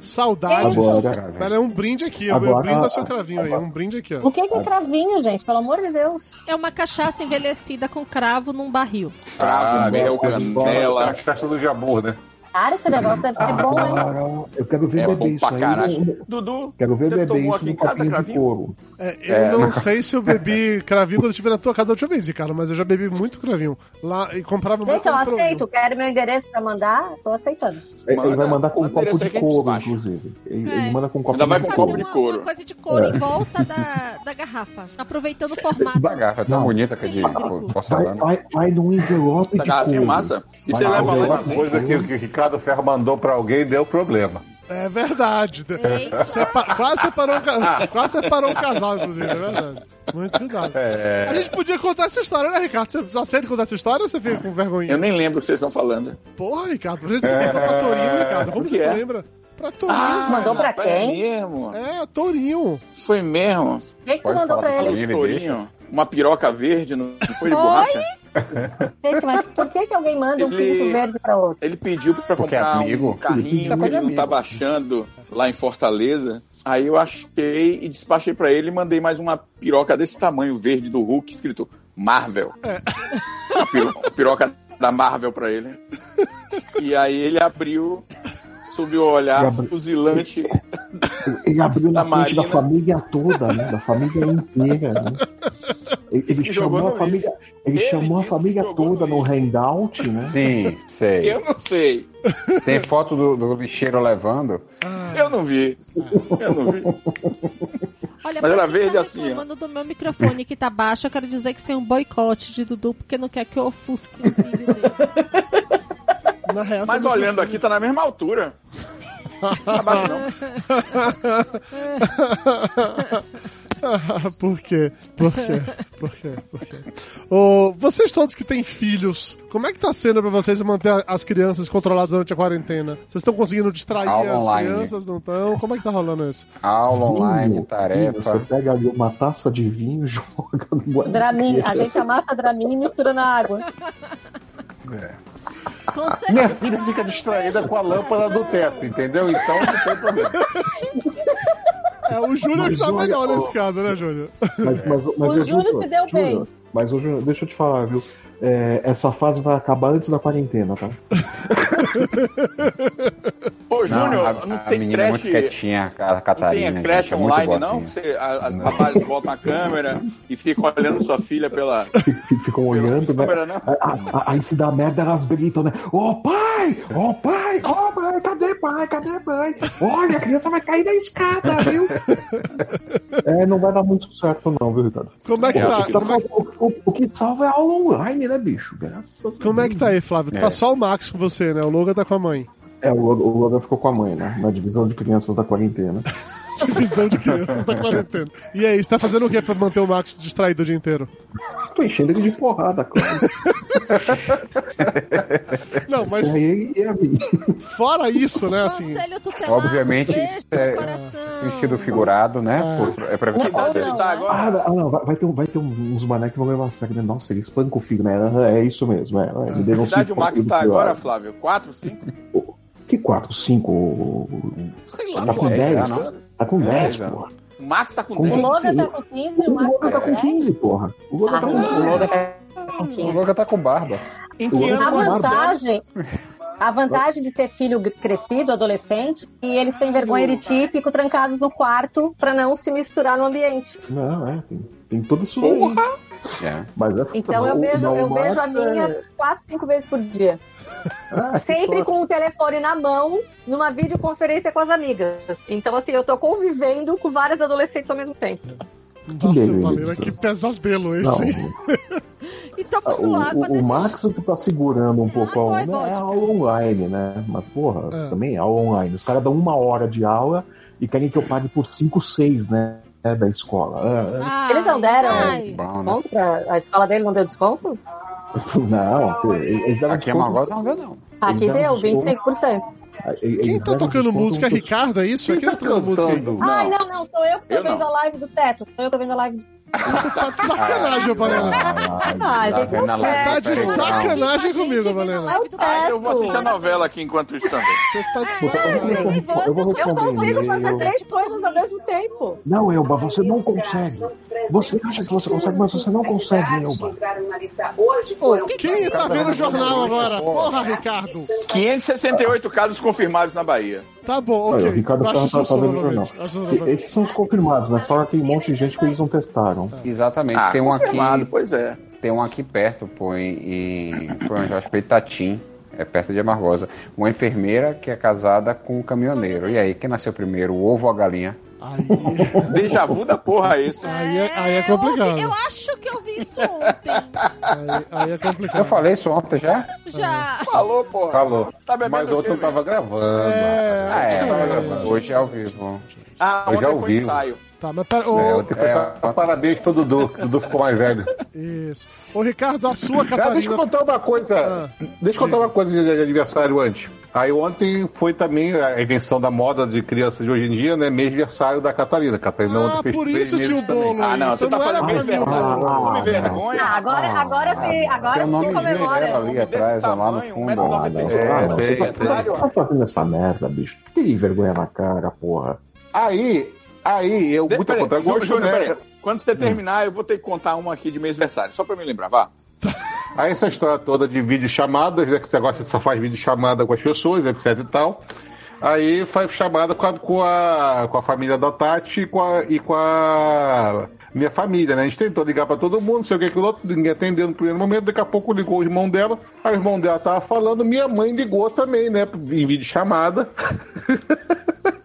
Saudades.
Agora-
Pera, é um brinde aqui. Eu, eu
Agora-
brindo a seu cravinho aí. Um brinde aqui, ó.
O que que é cravinho, gente? Pelo amor de Deus.
É uma cachaça envelhecida com cravo num barril.
Cravo, mel,
É
canela.
a festa do Jabur, né?
Cara, esse negócio deve ser bom, hein?
Ah, eu quero ver
É
beber
bom
isso
pra
aí.
caralho.
no-
Dudu,
Quero ver
você
beber
tomou
isso
aqui em casa, cravinho?
couro.
É, eu não sei se eu bebi cravinho quando eu estive na tua casa da última vez, Ricardo, mas eu já bebi muito cravinho. Lá e comprava muito.
Gente, eu
no Provinho.
aceito. Quero meu endereço pra mandar? Tô aceitando.
Ele
Manda-
vai mandar com um copo de
gente
couro, inclusive. Ele,
É.
ele manda com um copo
Ainda vai
de
com
Fazer
copo
couro.
de couro.
uma coisa de couro em volta da, da garrafa. Aproveitando o formato.
Da garrafa, é tão
Não.
bonita que é de porcelana.
vai, vai num envelope
Essa
de
garrafinha
couro.
massa. E
Vai
você leva lá e azeite.
Coisa que o Ricardo Ferro mandou pra alguém deu problema.
É verdade. Sepa- quase, separou um, quase separou um casal, inclusive, é verdade. Muito cuidado.
É.
A gente podia contar essa história, né, Ricardo? Você aceita contar essa história ou você fica com vergonha?
Eu nem lembro o que vocês estão falando.
Porra, Ricardo, pra gente se contar pra Torinho, Ricardo. Como
O que
você
é?
lembra? Pra Torinho.
Mandou pra
rapaz,
quem?
É mesmo.
É, Torinho.
Foi mesmo.
O que, tu mandou pra ele?
Tourinho. Uma piroca verde, não foi de borracha?
Gente, mas por que, que alguém manda um
Ele-
pinto verde pra outro?
Ele pediu pra
é
comprar
amigo.
um carrinho que
tá
ele não tava achando lá em Fortaleza. Aí eu achei e despachei pra ele e mandei mais uma piroca desse tamanho verde do Hulk, escrito Marvel. Uma piroca da Marvel pra ele. E aí ele abriu sob o olhar
abri-
fuzilante.
Ele abriu na
Da
frente da família toda, né? Da família inteira, né? Ele, ele chamou a família, ele
Ele
chamou a família toda
no
no hangout, né?
Sim, sei.
Eu não sei.
Tem foto do, do lixeiro levando.
Eu não vi. Eu não vi.
Olha,
Mas era
quem
verde
tá
assim, ó.
do meu microfone que tá baixo, eu quero dizer que isso é um boicote de Dudu, porque não quer que eu ofusque o filho dele.
Na real,
Mas olhando aqui, tá na mesma altura. Não abaixo, não.
Por quê? Por quê? Por quê? Por quê? Ô, vocês todos que têm filhos, como é que tá sendo pra vocês manter as crianças controladas durante a quarentena? Vocês estão conseguindo distrair
Aula
as
online.
crianças, não estão? Como é que tá rolando isso?
Aula online,
Vinho,
tarefa.
Você pega ali uma taça de vinho e joga no
Dramin, a gente amassa Dramin e mistura na água.
Com
Minha filha fica distraída com a lâmpada do teto, entendeu? Então não tem problema.
É o Júnior que
Mas
tá
olha,
melhor
ó.
nesse caso, né, Júnior?
Mas, mas, mas,
O
eu
Júnior se deu bem.
Mas, ô, Júnior, deixa eu te falar, viu? É, essa fase vai acabar antes da quarentena, tá?
Ô, Júnior, não,
a
tem
menina é muito
creche.
quietinha, a
Não
Catarina.
tem creche
gente, é muito
online, não?
boazinha.
Você, a- as babás botam a câmera e ficam olhando sua filha pela.
Fic- Ficam olhando, né?
câmera, não?
Aí se dá merda, elas gritam, né? Ô pai! Ô pai! Ô mãe, cadê pai? Cadê mãe? Olha, a criança vai cair da escada, viu? É, não vai dar muito certo, não, viu, Ricardo?
Como é que tá? é,
O, o- o que salva é a aula online, né, bicho? Graças a
como é que tá aí, Flávio? Tá
É.
só o Max com você, né? O Logan tá com a mãe.
É, o, o Logan ficou com a mãe, né? Na divisão de crianças da quarentena.
Visão de crianças da quarentena. E aí, você tá fazendo o que pra manter o Max distraído o dia inteiro?
Tô enchendo ele de porrada, cara.
Não, mas
É ele e a mim.
fora isso, né, assim...
Conselho tutelar,
Obviamente,
beijo
isso é
coração.
sentido figurado, né? Por- é pra
Que idade ele tá
Ah,
agora?
não, vai, vai ter, um- vai ter uns mané que vão levar a sério, né? Nossa, ele espanca o filho, né? Aham, É isso mesmo, é. é, me
Que
denuncia
idade o
por
Max tá agora. Flávio? 4, 5?
Que 4, 5?
Sei lá,
Tá com
pô.
10,
já,
não? Tá com 10,
já.
porra.
O Max tá com
Com
O
10.
Logan tá com 15 e o
O
Marcos
Logan tá com
10.
15, porra. O Logan tá com
Ah, o
15.
Logan tá com
O
15.
Logan tá com barba.
O
A
tá com
mais
barba.
velho?
vantagem, A vantagem de ter filho crescido, adolescente, e eles têm vergonha de ti e ficam trancados no quarto pra não se misturar no ambiente.
Não, é, tem, tem tudo isso aí.
É.
Mas é
Então eu
o-
vejo, eu
o
vejo a
Max
minha
é-
quatro, cinco vezes por dia.
Ah,
Sempre com o telefone na mão, numa videoconferência com as amigas. Então, assim, eu tô convivendo com vários adolescentes ao mesmo tempo.
Nossa. Valena, que pesadelo esse.
vamos lá.
o,
quando
o, o
esse-
Max o que tá segurando um pouco a
vai,
onda é aula online, né? Mas, porra,
É.
também aula online. Os caras dão uma hora de aula e querem que eu pague por 5, 6, né? É, Da escola. É,
Ai,
Eles não deram
ai.
Desconto pra... A escola dele não deu desconto?
é. Não, eles deram
Aqui é
desconto-
Margosa não deu, não.
Aqui deu,
desconto.
25%.
eles
Quem tá tocando
desconto
música é Ricardo, é isso? É quem tá tocando música?
Ai, não, não, sou eu que tô
Eu
vendo
não.
a live do teto. Sou eu que tô vendo a live do
Você tá de sacanagem, Valena.
Ah, gente,
vendo a
não
live?
Tá de sacanagem comigo, Valena.
Ah, eu vou assistir a novela aqui enquanto isso também.
Você tá de
Eu vou
sacanagem.
responder- eu vou
Eu consigo fazer três coisas ao mesmo tempo.
Não, Elba, você não consegue. Você acha que você consegue, mas você não consegue, Elba.
Quem tá vendo o jornal agora? Porra, Ricardo.
568 casos confirmados na Bahia.
Tá bom, ok.
Ricardo tá, tá, tá vendo o jornal. Esses são os confirmados, mas fora tem um monte de gente que eles não testaram.
Exatamente.
Ah,
tem um aqui.
pois é.
Tem um aqui perto, pô, em, onde eu acho que foi Itatim, é perto de Amargosa. Uma enfermeira que é casada com um caminhoneiro. E aí, quem nasceu primeiro, o ovo ou a galinha?
Aí,
Déjà vu da porra esse.
aí, é, aí é
eu
complicado.
Eu acho que eu vi isso ontem.
Aí, aí é complicado.
Eu falei isso ontem já?
Já.
Falou, porra.
Falou.
Tá
Mas ontem eu tava gravando.
É,
Ah,
é.
é. Hoje é ao vivo.
Ah,
Eu
ontem
já
foi
ouvi.
ensaio.
Tá, mas pera. Ô,
É, ontem foi
É.
só parabéns pro Dudu. Dudu ficou mais velho.
Isso. Ô, Ricardo, a sua
Ah, deixa eu
Catarina.
contar uma coisa.
Ah.
deixa eu contar uma coisa de, de aniversário antes. Aí ontem foi também a invenção da moda de crianças de hoje em dia, né? Mês aniversário da Catarina. Catarina
Ah,
ontem fez
por isso tinha o bolo.
Ah, não, você
Então
tá falando mês aniversário.
Ah, ah,
vergonha.
Ah, agora, agora agora
Tem um
sim
nomezinho
comemora.
dela ali atrás, lá no fundo.
1,96m.
Ah, não,
É,
ah, não, tá, você tá fazendo essa merda, bicho. Que vergonha na cara, porra.
Aí, aí, eu
De-
muito
peraí,
contra
Júnior,
gosto,
Júnior,
né?
peraí. Quando você terminar, eu vou ter que contar uma aqui de mês aniversário, só pra me lembrar, vá.
Aí essa história toda de videochamadas, né? Que você gosta, só faz videochamada com as pessoas, etc e tal. Aí faz chamada com a, com a, com a família da Tati e com a, e com a minha família, né? A gente tentou ligar pra todo mundo, não sei o que, aquilo outro, ninguém atendeu no primeiro momento, daqui a pouco ligou o irmão dela, aí o irmão dela tava falando, minha mãe ligou também, né? Em videochamada.
Mas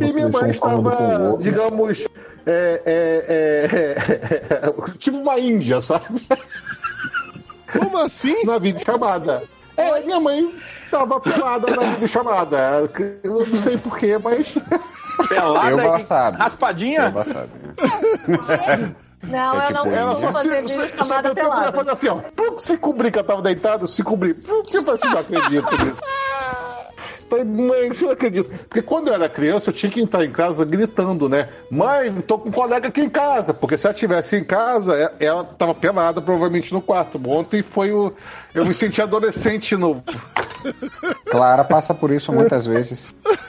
E minha mãe
o
estava, digamos, é, é, é, tipo uma índia, sabe?
Como assim?
Na videochamada. É, minha mãe tava pelada na videochamada. Eu não sei porquê, mas.
Pelada
Eu,
e
sabe.
raspadinha.
Sabe. né?
Não,
É
eu não
tipo
Ela só se,
videochamada
tentou pra
pelada.
fazer assim, ó. Se cobrir que eu tava deitado, se cobrir. Pum, Eu falei assim, não acredito nisso. Falei, mãe, eu não acredito. Porque quando eu era criança, eu tinha que entrar em casa gritando, né? Mãe, tô com um colega aqui em casa. Porque se ela estivesse em casa, e- ela tava pelada, provavelmente no quarto. Ontem foi o. Eu me senti adolescente novo.
Clara passa por isso muitas vezes.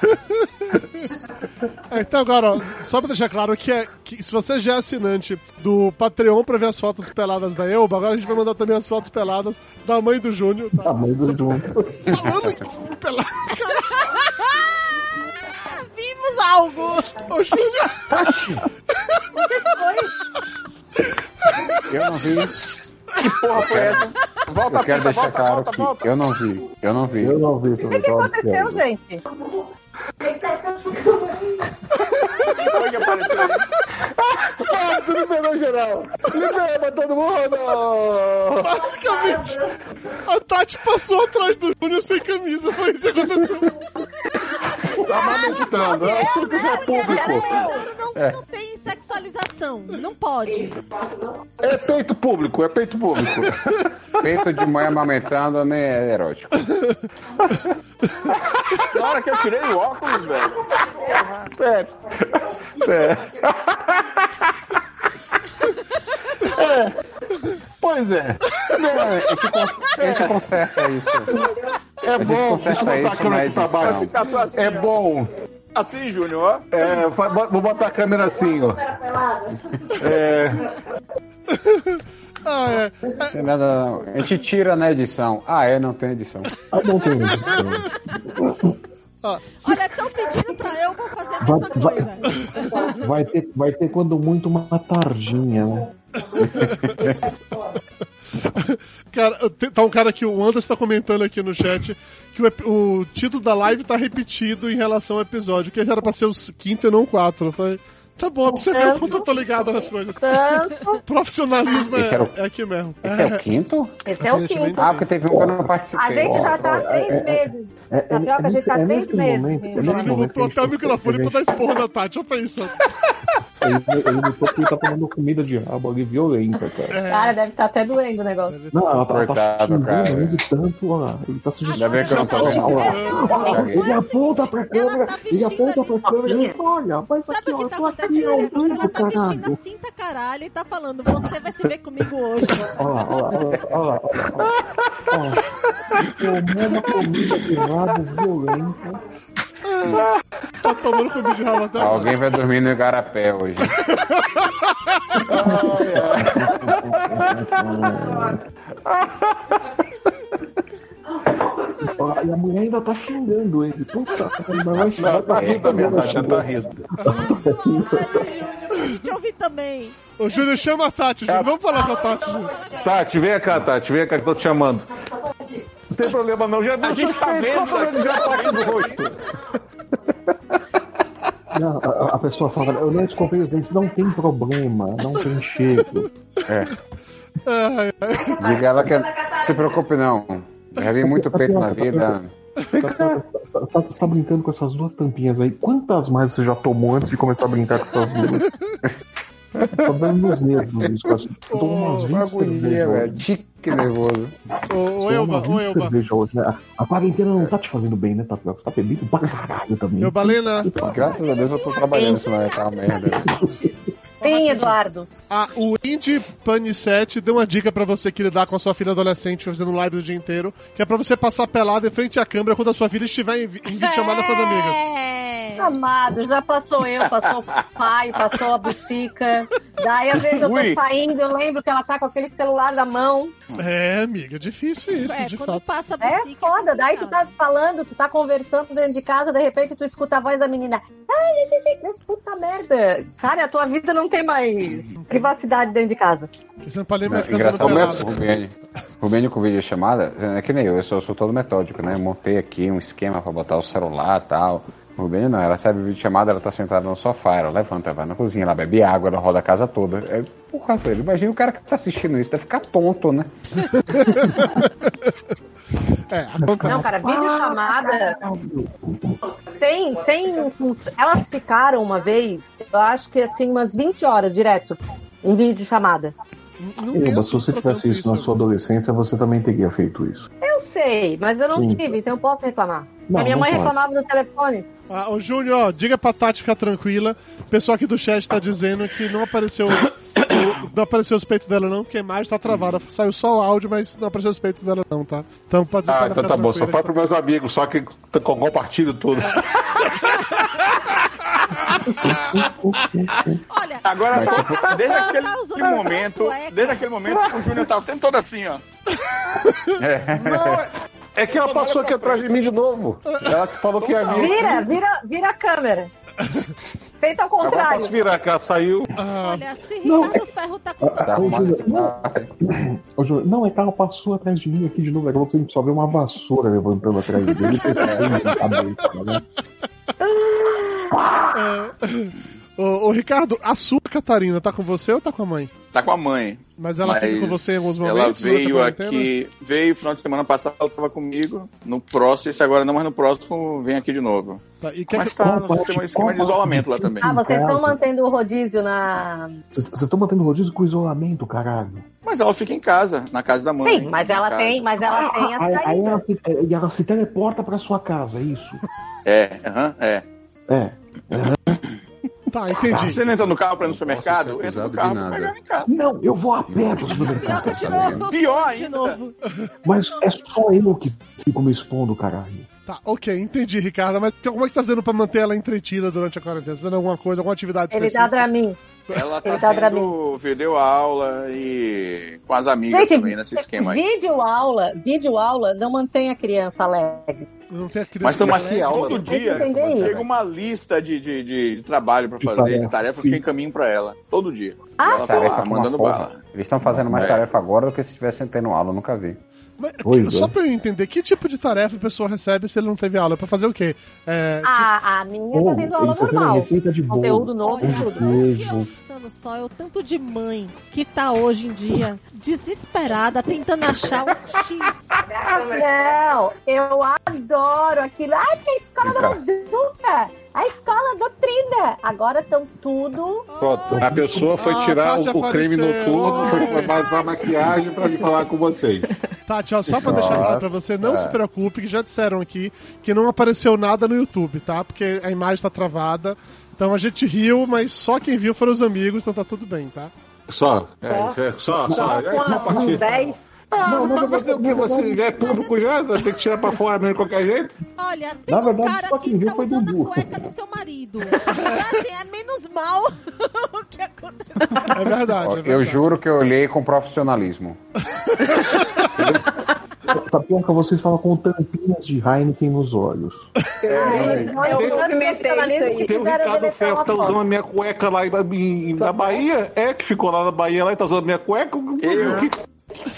É, Então agora, ó, só pra deixar claro que, é, que se você já é assinante do Patreon pra ver as fotos peladas da Elba, agora a gente vai mandar também as fotos peladas da mãe do Júnior. Tá?
Tamanho do junto.
Falando em pelada.
Vimos algo!
Ô, Júnior,
Eu não vi.
Que porra foi essa? Volta
Eu quero
fita,
deixar
volta,
claro
volta,
que
volta.
eu não vi. Eu não vi.
Eu não vi
O que, que aconteceu, gente?
Quem foi que apareceu?
Ah, tu liberou geral. Libera pra todo mundo.
basicamente, a Tati passou atrás do Júnior sem camisa. Foi isso que aconteceu.
Tá meditando. É tudo que já é público.
Não, não, não tem sexualização. Não pode.
É peito público, é peito público.
Peito de mãe amamentando nem é erótico.
Na hora que eu tirei o óculos, velho.
Sério. Sério. É. Pois é.
A gente conserta isso.
É bom.
conserta
Deixa eu botar
isso
a câmera
na
aqui pra
edição.
baixo.
Assim,
É
ó.
bom.
Assim, Júnior, ó.
É, vou botar a câmera assim, ó. É,
Ah, é.
Tem nada, não. A gente tira na edição. Ah, é, não tem edição.
Ah, não tem edição.
Ah, se-
Olha, estão pedindo pra eu, vou fazer a
Vai-
mesma
vai-
coisa.
Vai ter, vai ter quando muito uma tardinha, né?
Cara, tá um cara aqui, o Anderson tá comentando aqui no chat que o, o título da live tá repetido em relação ao episódio, que era pra ser o quinto e não o quatro. Falei, tá bom, pra você ver o quanto eu tô ligado nas coisas.
Tanto.
Profissionalismo é,
o-
é aqui mesmo.
Esse é o quinto?
Esse é o quinto.
Ah, porque teve um que eu não participei.
A gente já tá há três
é-
meses.
É, é,
Tapioca,
é
a gente tá
é
três meses.
é momento
botou até o
gente-
microfone pra dar esporro na Tati, eu pensando.
Ele, ele notou que ele tá tomando comida de rabo ali violenta, cara.
Cara, deve estar até doendo o negócio.
Não, ela tá, ela tá xingando ele de tanto, ó. Ele tá se
Ainda bem que eu não tô
Olha
vendo.
lá,
Ela-
ó, Ele aponta pra câmera,
tá
ele
vestindo
aponta pra câmera e olha, mas
Sabe
aqui,
o
ó,
que
eu
tá
tô aqui
acontecendo?
ao
Ela tá vestindo
caralho.
a cinta caralho e tá falando, você vai se ver comigo hoje.
Olha lá, olha lá, olha lá, olha lá. Ó, Tomou uma comida de rabo violenta.
Tá tomando comida de rabo até agora.
Alguém vai dormir no igarapé hoje.
E a mulher ainda tá xingando ele. Puta, ainda vai xingar.
tá rindo, na verdade, já tá rindo.
Deixa eu ouvir também.
Ô, Júnior, chama a Tati, Júnior. Vamos falar com a Tati, Júnior.
Tati, vem cá, Tati, vem cá que eu tô te chamando. Não tem problema não, já
A gente tá vendo, né?
já tá no rosto.
Não, a, a pessoa fala, eu não escovei os dentes, não tem problema, não tem cheiro.
Ai.
Diga ela que não se preocupe não. Já vi muito peito na vida.
Você tá, tá- tá brincando com essas duas tampinhas aí. Quantas mais você já tomou antes de começar a brincar com essas duas? tá dando nos nervos isso. cara. Eu tomou umas 20
Agonia,
cervejas.
velho. Tique nervoso.
Ô, ô, Elba,
umas
ô,
20
Elba.
hoje, né? A quarentena não tá te fazendo bem, né, Tapioca? Você tá bebendo pra caralho também.
Eu, Balena.
Graças a Deus eu tô trabalhando, senão vai estar uma merda.
Sim, Eduardo.
Ah, o Indy Panicete deu uma dica pra você que lidar com a sua filha adolescente fazendo live o dia inteiro, que é pra você passar pelado em frente à câmera quando a sua filha estiver em, em videochamada com as amigas.
É.
Amado, já passou eu, passou o pai, passou a bucica. Daí às vezes eu tô
Ui.
saindo, eu lembro que ela tá com aquele celular na mão.
É, amiga, difícil isso,
É,
de
quando
fato.
passa a
É
bucica,
foda. Daí tu tá falando, tu tá conversando dentro de casa, de repente tu escuta a voz da menina. Ai, puta merda. Sabe, a tua vida não tem mais privacidade dentro de casa.
Vai
Não,
ficar andando
engraçado,
pelado.
o Rubene, Rubene com vídeo chamada, é que nem eu, eu sou, sou todo metódico, né? Eu montei aqui um esquema pra botar o celular e tal. O Rubene não, ela recebe vídeo chamada, ela tá sentada no sofá, ela levanta, vai na cozinha, ela bebe água, ela roda a casa toda. É, porra, velho, imagina o cara que tá assistindo isso, deve ficar tonto, né?
É, acontece.
Não, cara, videochamada. Tem, tem. Elas ficaram uma vez, eu acho que assim, umas 20 horas direto em videochamada.
Não
Eba, se você tivesse isso na sua adolescência, você também teria feito isso.
Eu sei, mas eu não
Sim.
tive, então eu posso reclamar.
Não,
a minha mãe
pode.
reclamava no telefone.
Ah, ô Júnior, ó, diga pra Tati ficar tranquila. O pessoal aqui do chat tá dizendo que não apareceu. Não apareceu os peitos dela, não, porque a imagem tá travada. Saiu só o áudio, mas não apareceu os peitos dela, não, tá? Então pode dizer pra
Ah, então tá bom, só fala pros meus amigos, só que compartilho tudo.
Olha,
Agora,
tá-
desde
tá
aquele
usando essa
momento, desde aquele momento, o Júnior tava sempre todo assim, ó.
É que ela passou aqui atrás de mim de novo. Ela falou que ia vir.
Vira, vira, vira a câmera. Feita ao
eu
contrário.
posso virar, ela saiu.
Olha, se
Não,
Ricardo Ferro tá com
Tá
Ô,
arrumado
Júnior,
assim,
Ô, Júnior, não, é que ela passou atrás de mim aqui de novo. Agora você só vê uma vassoura levantando atrás dele. na cabeça, né?
Ô, ô, Ricardo, a sua Catarina tá com você ou tá com a mãe?
Tá com a mãe.
Mas ela
Mas
fica com você em alguns
Ela
momentos? durante a
veio aqui, veio final de semana passado, ela tava comigo. No próximo, esse agora não, mas no próximo vem aqui de novo.
Tá, e quer
Mas
que...
tá no sistema, de isolamento lá também.
Ah, vocês estão mantendo o rodízio na.
Vocês estão mantendo rodízio com isolamento, caralho.
Mas ela fica em casa, na casa da mãe.
Sim, mas ela
casa.
tem, mas ela tem a
Aí, aí ela, se, é, e ela se teleporta pra sua casa, é isso?
É, aham, é.
É.
Tá, entendi.
Você não entra no carro pra ir no supermercado?
ser
Entra no
de
carro pra pegar em casa.
Não, eu vou a pé pro supermercado.
de novo.
Pior
De
ainda.
novo.
Mas é só eu que fico me expondo, caralho.
Tá, ok, entendi, Ricardo. Mas como é que você tá fazendo pra manter ela entretida durante a quarentena? Tá fazendo alguma coisa, alguma atividade
Ele
específica?
dá Dramin.
Ela tá
tá
tendo vídeo aula e com as amigas também nesse esquema aí.
vídeo aula, vídeo aula não mantém a criança alegre.
Não tem a criança
Mas, Tomás,
alegre.
aula,
todo
tem
que
dia chega uma lista de, de, de, de trabalho pra
De
fazer, de
tarefa,
tarefas
sim.
que eu encaminho pra ela. Todo dia.
Ah,
e ela tá
Tarefa
lá, mandando
porra.
bala.
Eles estão fazendo mais
É.
tarefa agora do que se estivessem tendo aula, eu nunca vi.
Pois
só
é.
pra eu entender, que tipo de tarefa a pessoa recebe se ele não teve aula? Pra fazer o quê? É, tipo,
A, minha tá tendo aula
têm
normal.
receita de
Conteúdo
bolo.
novo e
Olha,
tudo.
aqui,
Beijo.
ó, pensando só, é o tanto de mãe que tá hoje em dia desesperada tentando achar um X.
Não, eu adoro aquilo. Ai, que a escola
Vem cá.
A escola doutrina! Agora estão tudo.
Pronto, a pessoa foi
Ah,
tirar
Tati
o, o creme noturno, foi passar a maquiagem pra vir falar com vocês.
Tati, ó, só pra deixar claro pra você, não
Nossa.
se preocupe, que já disseram aqui que não apareceu nada no YouTube, tá? Porque a imagem tá travada. Então a gente riu, mas só quem viu foram os amigos, então tá tudo bem, tá?
Só,
Só?
é, é, só, só.
Só
É,
com a- com uns 10.
Não, mas você, o que você já é público já, você tem que tirar pra fora mesmo de qualquer jeito.
Olha, tem
Na
um
verdade,
cara
só
que
quem
tá
foi
usando
Dudu.
a cueca do seu marido. Então, assim, é menos mal o que aconteceu.
É verdade,
Ó,
é
eu
verdade.
juro que eu olhei com profissionalismo.
Tapioca, você estava com tampinhas de Heineken nos olhos.
Eu movimentei isso aí.
Tem o Ricardo Ferro que tá usando a minha cueca lá em- em- na Bahia. É, que ficou lá na Bahia lá e tá usando a minha cueca.
Eu?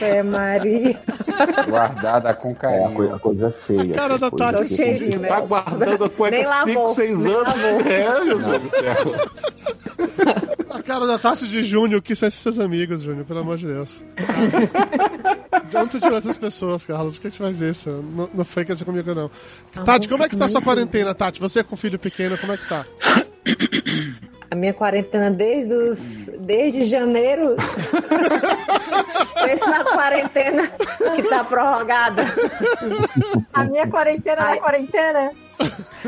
É, Maria.
Guardada com
É, a,
carinho.
coi- a coisa é feia.
A cara da
coisa
Tati
é feia.
cheirinho, né?
Tá guardando a cueca
Nem
5,
lavou,
6
nem
anos.
lavou.
É, meu Deus do céu.
A cara da Tati de Júnior, que são esses seus amigos, Júnior, pelo amor de Deus. De onde você tirou essas pessoas, Carlos? Por que você faz isso? Não, não foi que comigo, não. Tati, como é que tá a sua quarentena, Tati? Você com filho pequeno, como é que tá?
A minha quarentena desde, os, desde janeiro. Pensa na quarentena que tá prorrogada.
A minha quarentena
Ai.
na quarentena.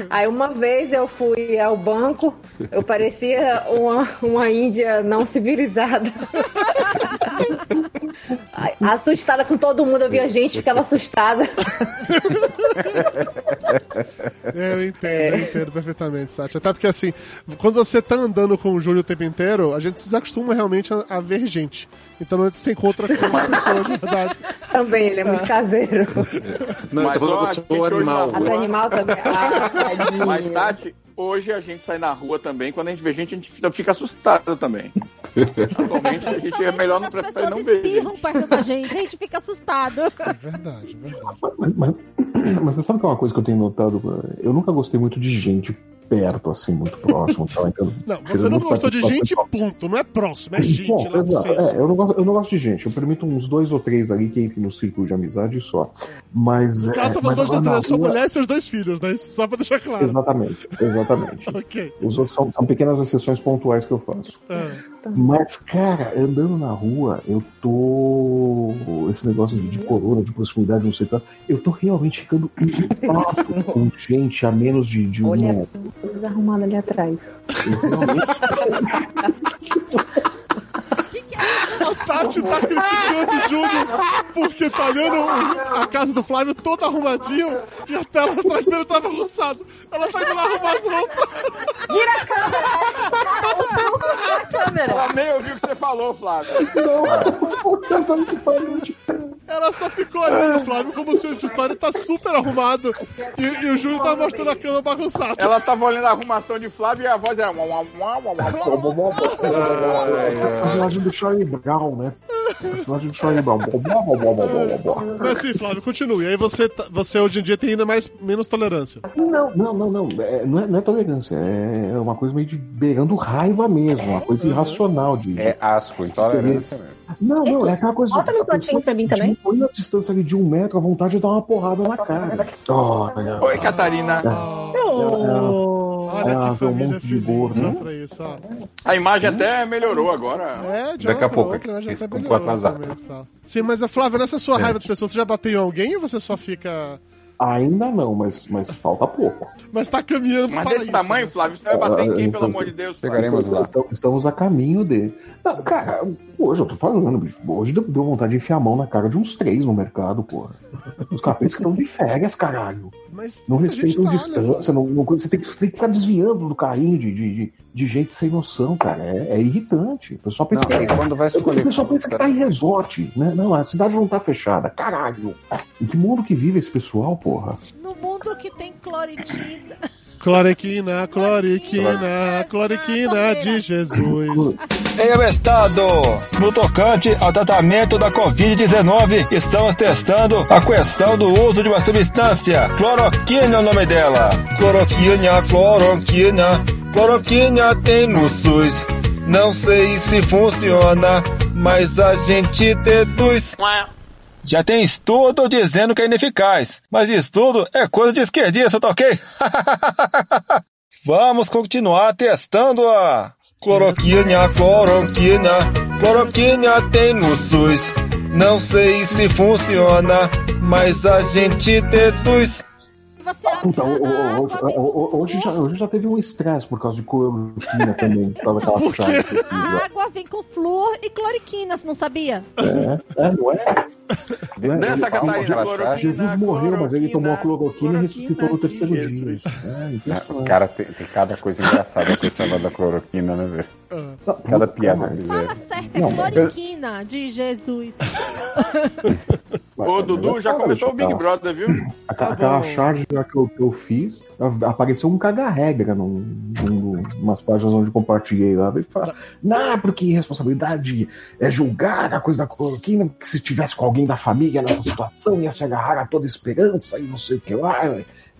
Aí uma vez eu fui ao banco, eu parecia uma, uma índia não civilizada. Assustada com todo mundo, eu via gente, ficava assustada.
É, eu entendo, eu entendo perfeitamente, Tati. Até porque, assim, quando você tá andando com o Júnior o tempo inteiro, a gente se desacostuma realmente a, a ver gente. Então não se encontra com uma pessoa de verdade.
Também, ele é muito caseiro.
Não,
Mas,
eu tô falando
ó,
animal.
na
A do
rua-
animal também. Ah.
Mas, Tati, hoje a gente sai na rua também. Quando a gente vê gente, a gente fica- fica assustado também. Atualmente, a gente é melhor não
As pessoas
não ver.
espirram
gente.
perto da gente, a gente fica assustado.
É verdade, é verdade.
Mas, mas- mas você sabe que é uma coisa que eu tenho notado? Eu nunca gostei muito de gente perto, assim, muito próximo. Tá? Então,
Não, você não gostou de gente, ponto. Não é próximo, é gente
Bom,
lá do
exato.
senso.
É, eu, não gosto, eu não gosto de gente. Eu permito uns dois ou três ali que entrem no círculo de amizade só. Mas.
No caso,
é, mas
dois ou três, sua
rua-
mulher e seus dois filhos, né? Só pra deixar claro.
Exatamente, exatamente.
Ok.
Os outros são, são pequenas exceções pontuais que eu faço.
Ah,
Mas, cara, andando na rua, eu tô. Esse negócio de, de corona, de proximidade, não sei o que. Eu tô realmente ficando impacto com gente a menos de, de um
Olha
metro.
A coisa arrumada ali atrás.
Eu
a Tati tá criticando o Júnior porque tá olhando a casa do Flávio toda arrumadinho e a tela atrás dele tava bagunçada. Ela tá indo lá arrumar as roupas.
A câmera.
Ela nem ouviu o que você falou, Flávio.
Ela só ficou olhando o Flávio como o escritório tá super arrumado e, e o Júnior tá mostrando a cama bagunçada.
Ela tava olhando a arrumação de Flávio e a voz era.
personagem do Charlie Brown, né? O personagem do Charlie Brown. Blá, blá, blá, blá, blá, blá, blá.
Mas sim, Flávio, continue. Aí você, tá- você hoje em dia tem ainda mais, menos tolerância.
Não, não, não, não. É, não, é, não é tolerância. É uma coisa meio de beirando raiva mesmo. Uma coisa irracional de.
É asco, intolerância mesmo.
Não, não, é aquela coisa.
Bota no cantinho pra mim também.
Põe na distância ali de um metro, a vontade de dar uma porrada na cara. Olha.
Oi, Catarina.
Olha
Ah,
que
um
família
monte de gordo.
ó, pra isso, ó.
A imagem até melhorou agora.
É, de
Daqui a pouco,
outra, né, já até melhorou
atrasado.
também, tá. Sim, mas a Flávia, nessa sua raiva das pessoas, você já bateu em alguém ou você só fica.
Ainda não, mas, mas falta pouco.
Mas tá caminhando
Mas
para
desse
isso,
tamanho,
né?
Flávio, você vai bater em quem, pelo amor de Deus? Flávio?
Chegaremos lá.
Estamos, estamos a caminho dele. Não, cara, hoje eu tô falando, bicho. Hoje deu, vontade de enfiar a mão na cara de uns três no mercado, porra. Os pensam que estão de férias, caralho.
Mas
Não respeitam
tá, né,
distância, não, não- você, tem que, você tem que ficar desviando do carrinho de, de, de, de gente sem noção, cara. É, é irritante. O pessoal pensa
Não,
que
quando vai
o
escolher.
pessoal pensa que tá em resort, né? Não, a cidade não tá fechada. Caralho. Em que mundo que vive esse pessoal, porra?
No mundo que tem cloritina.
Cloriquina, cloriquina, cloriquina de Jesus.
Em o estado, no tocante ao tratamento da Covid-19, estamos testando a questão do uso de uma substância. Cloroquina é o nome dela. Cloroquina, cloroquina, cloroquina tem no SUS. Não sei se funciona, mas a gente deduz. Já tem estudo dizendo que é ineficaz, mas estudo é coisa de esquerdista, tá ok? Vamos continuar testando a cloroquina, cloroquina, cloroquina tem no SUS. Não sei se funciona, mas a gente deduz.
Você abre
Puta, o-
a
o- o- hoje, já, hoje já teve um estresse por causa de cloroquina também. Por causa daquela chave que eu fiz
a água vem com flúor e cloriquina, você não sabia?
É, não é?
Dança, Catarina,
relaxar.
Jesus morreu, mas ele tomou a cloroquina e
cloroquina
ressuscitou no terceiro dia. É, impressionante.
Cara, tem, tem cada coisa engraçada com esse negócio da cloroquina, né, velho?
Ah,
Cada piada fizeram.
Fala certo, é
Não,
cloriquina de Jesus.
Ô, Dudu, já começou o Big Brother, viu?
Aquela,
Tá
aquela
bom.
charge lá que eu, que eu fiz, apareceu um caga-regra num, num, umas páginas onde compartilhei lá. Ele fala, não, porque responsabilidade é julgar a coisa da cloroquina, porque se tivesse com alguém da família nessa situação, ia se agarrar a toda esperança e não sei o que lá.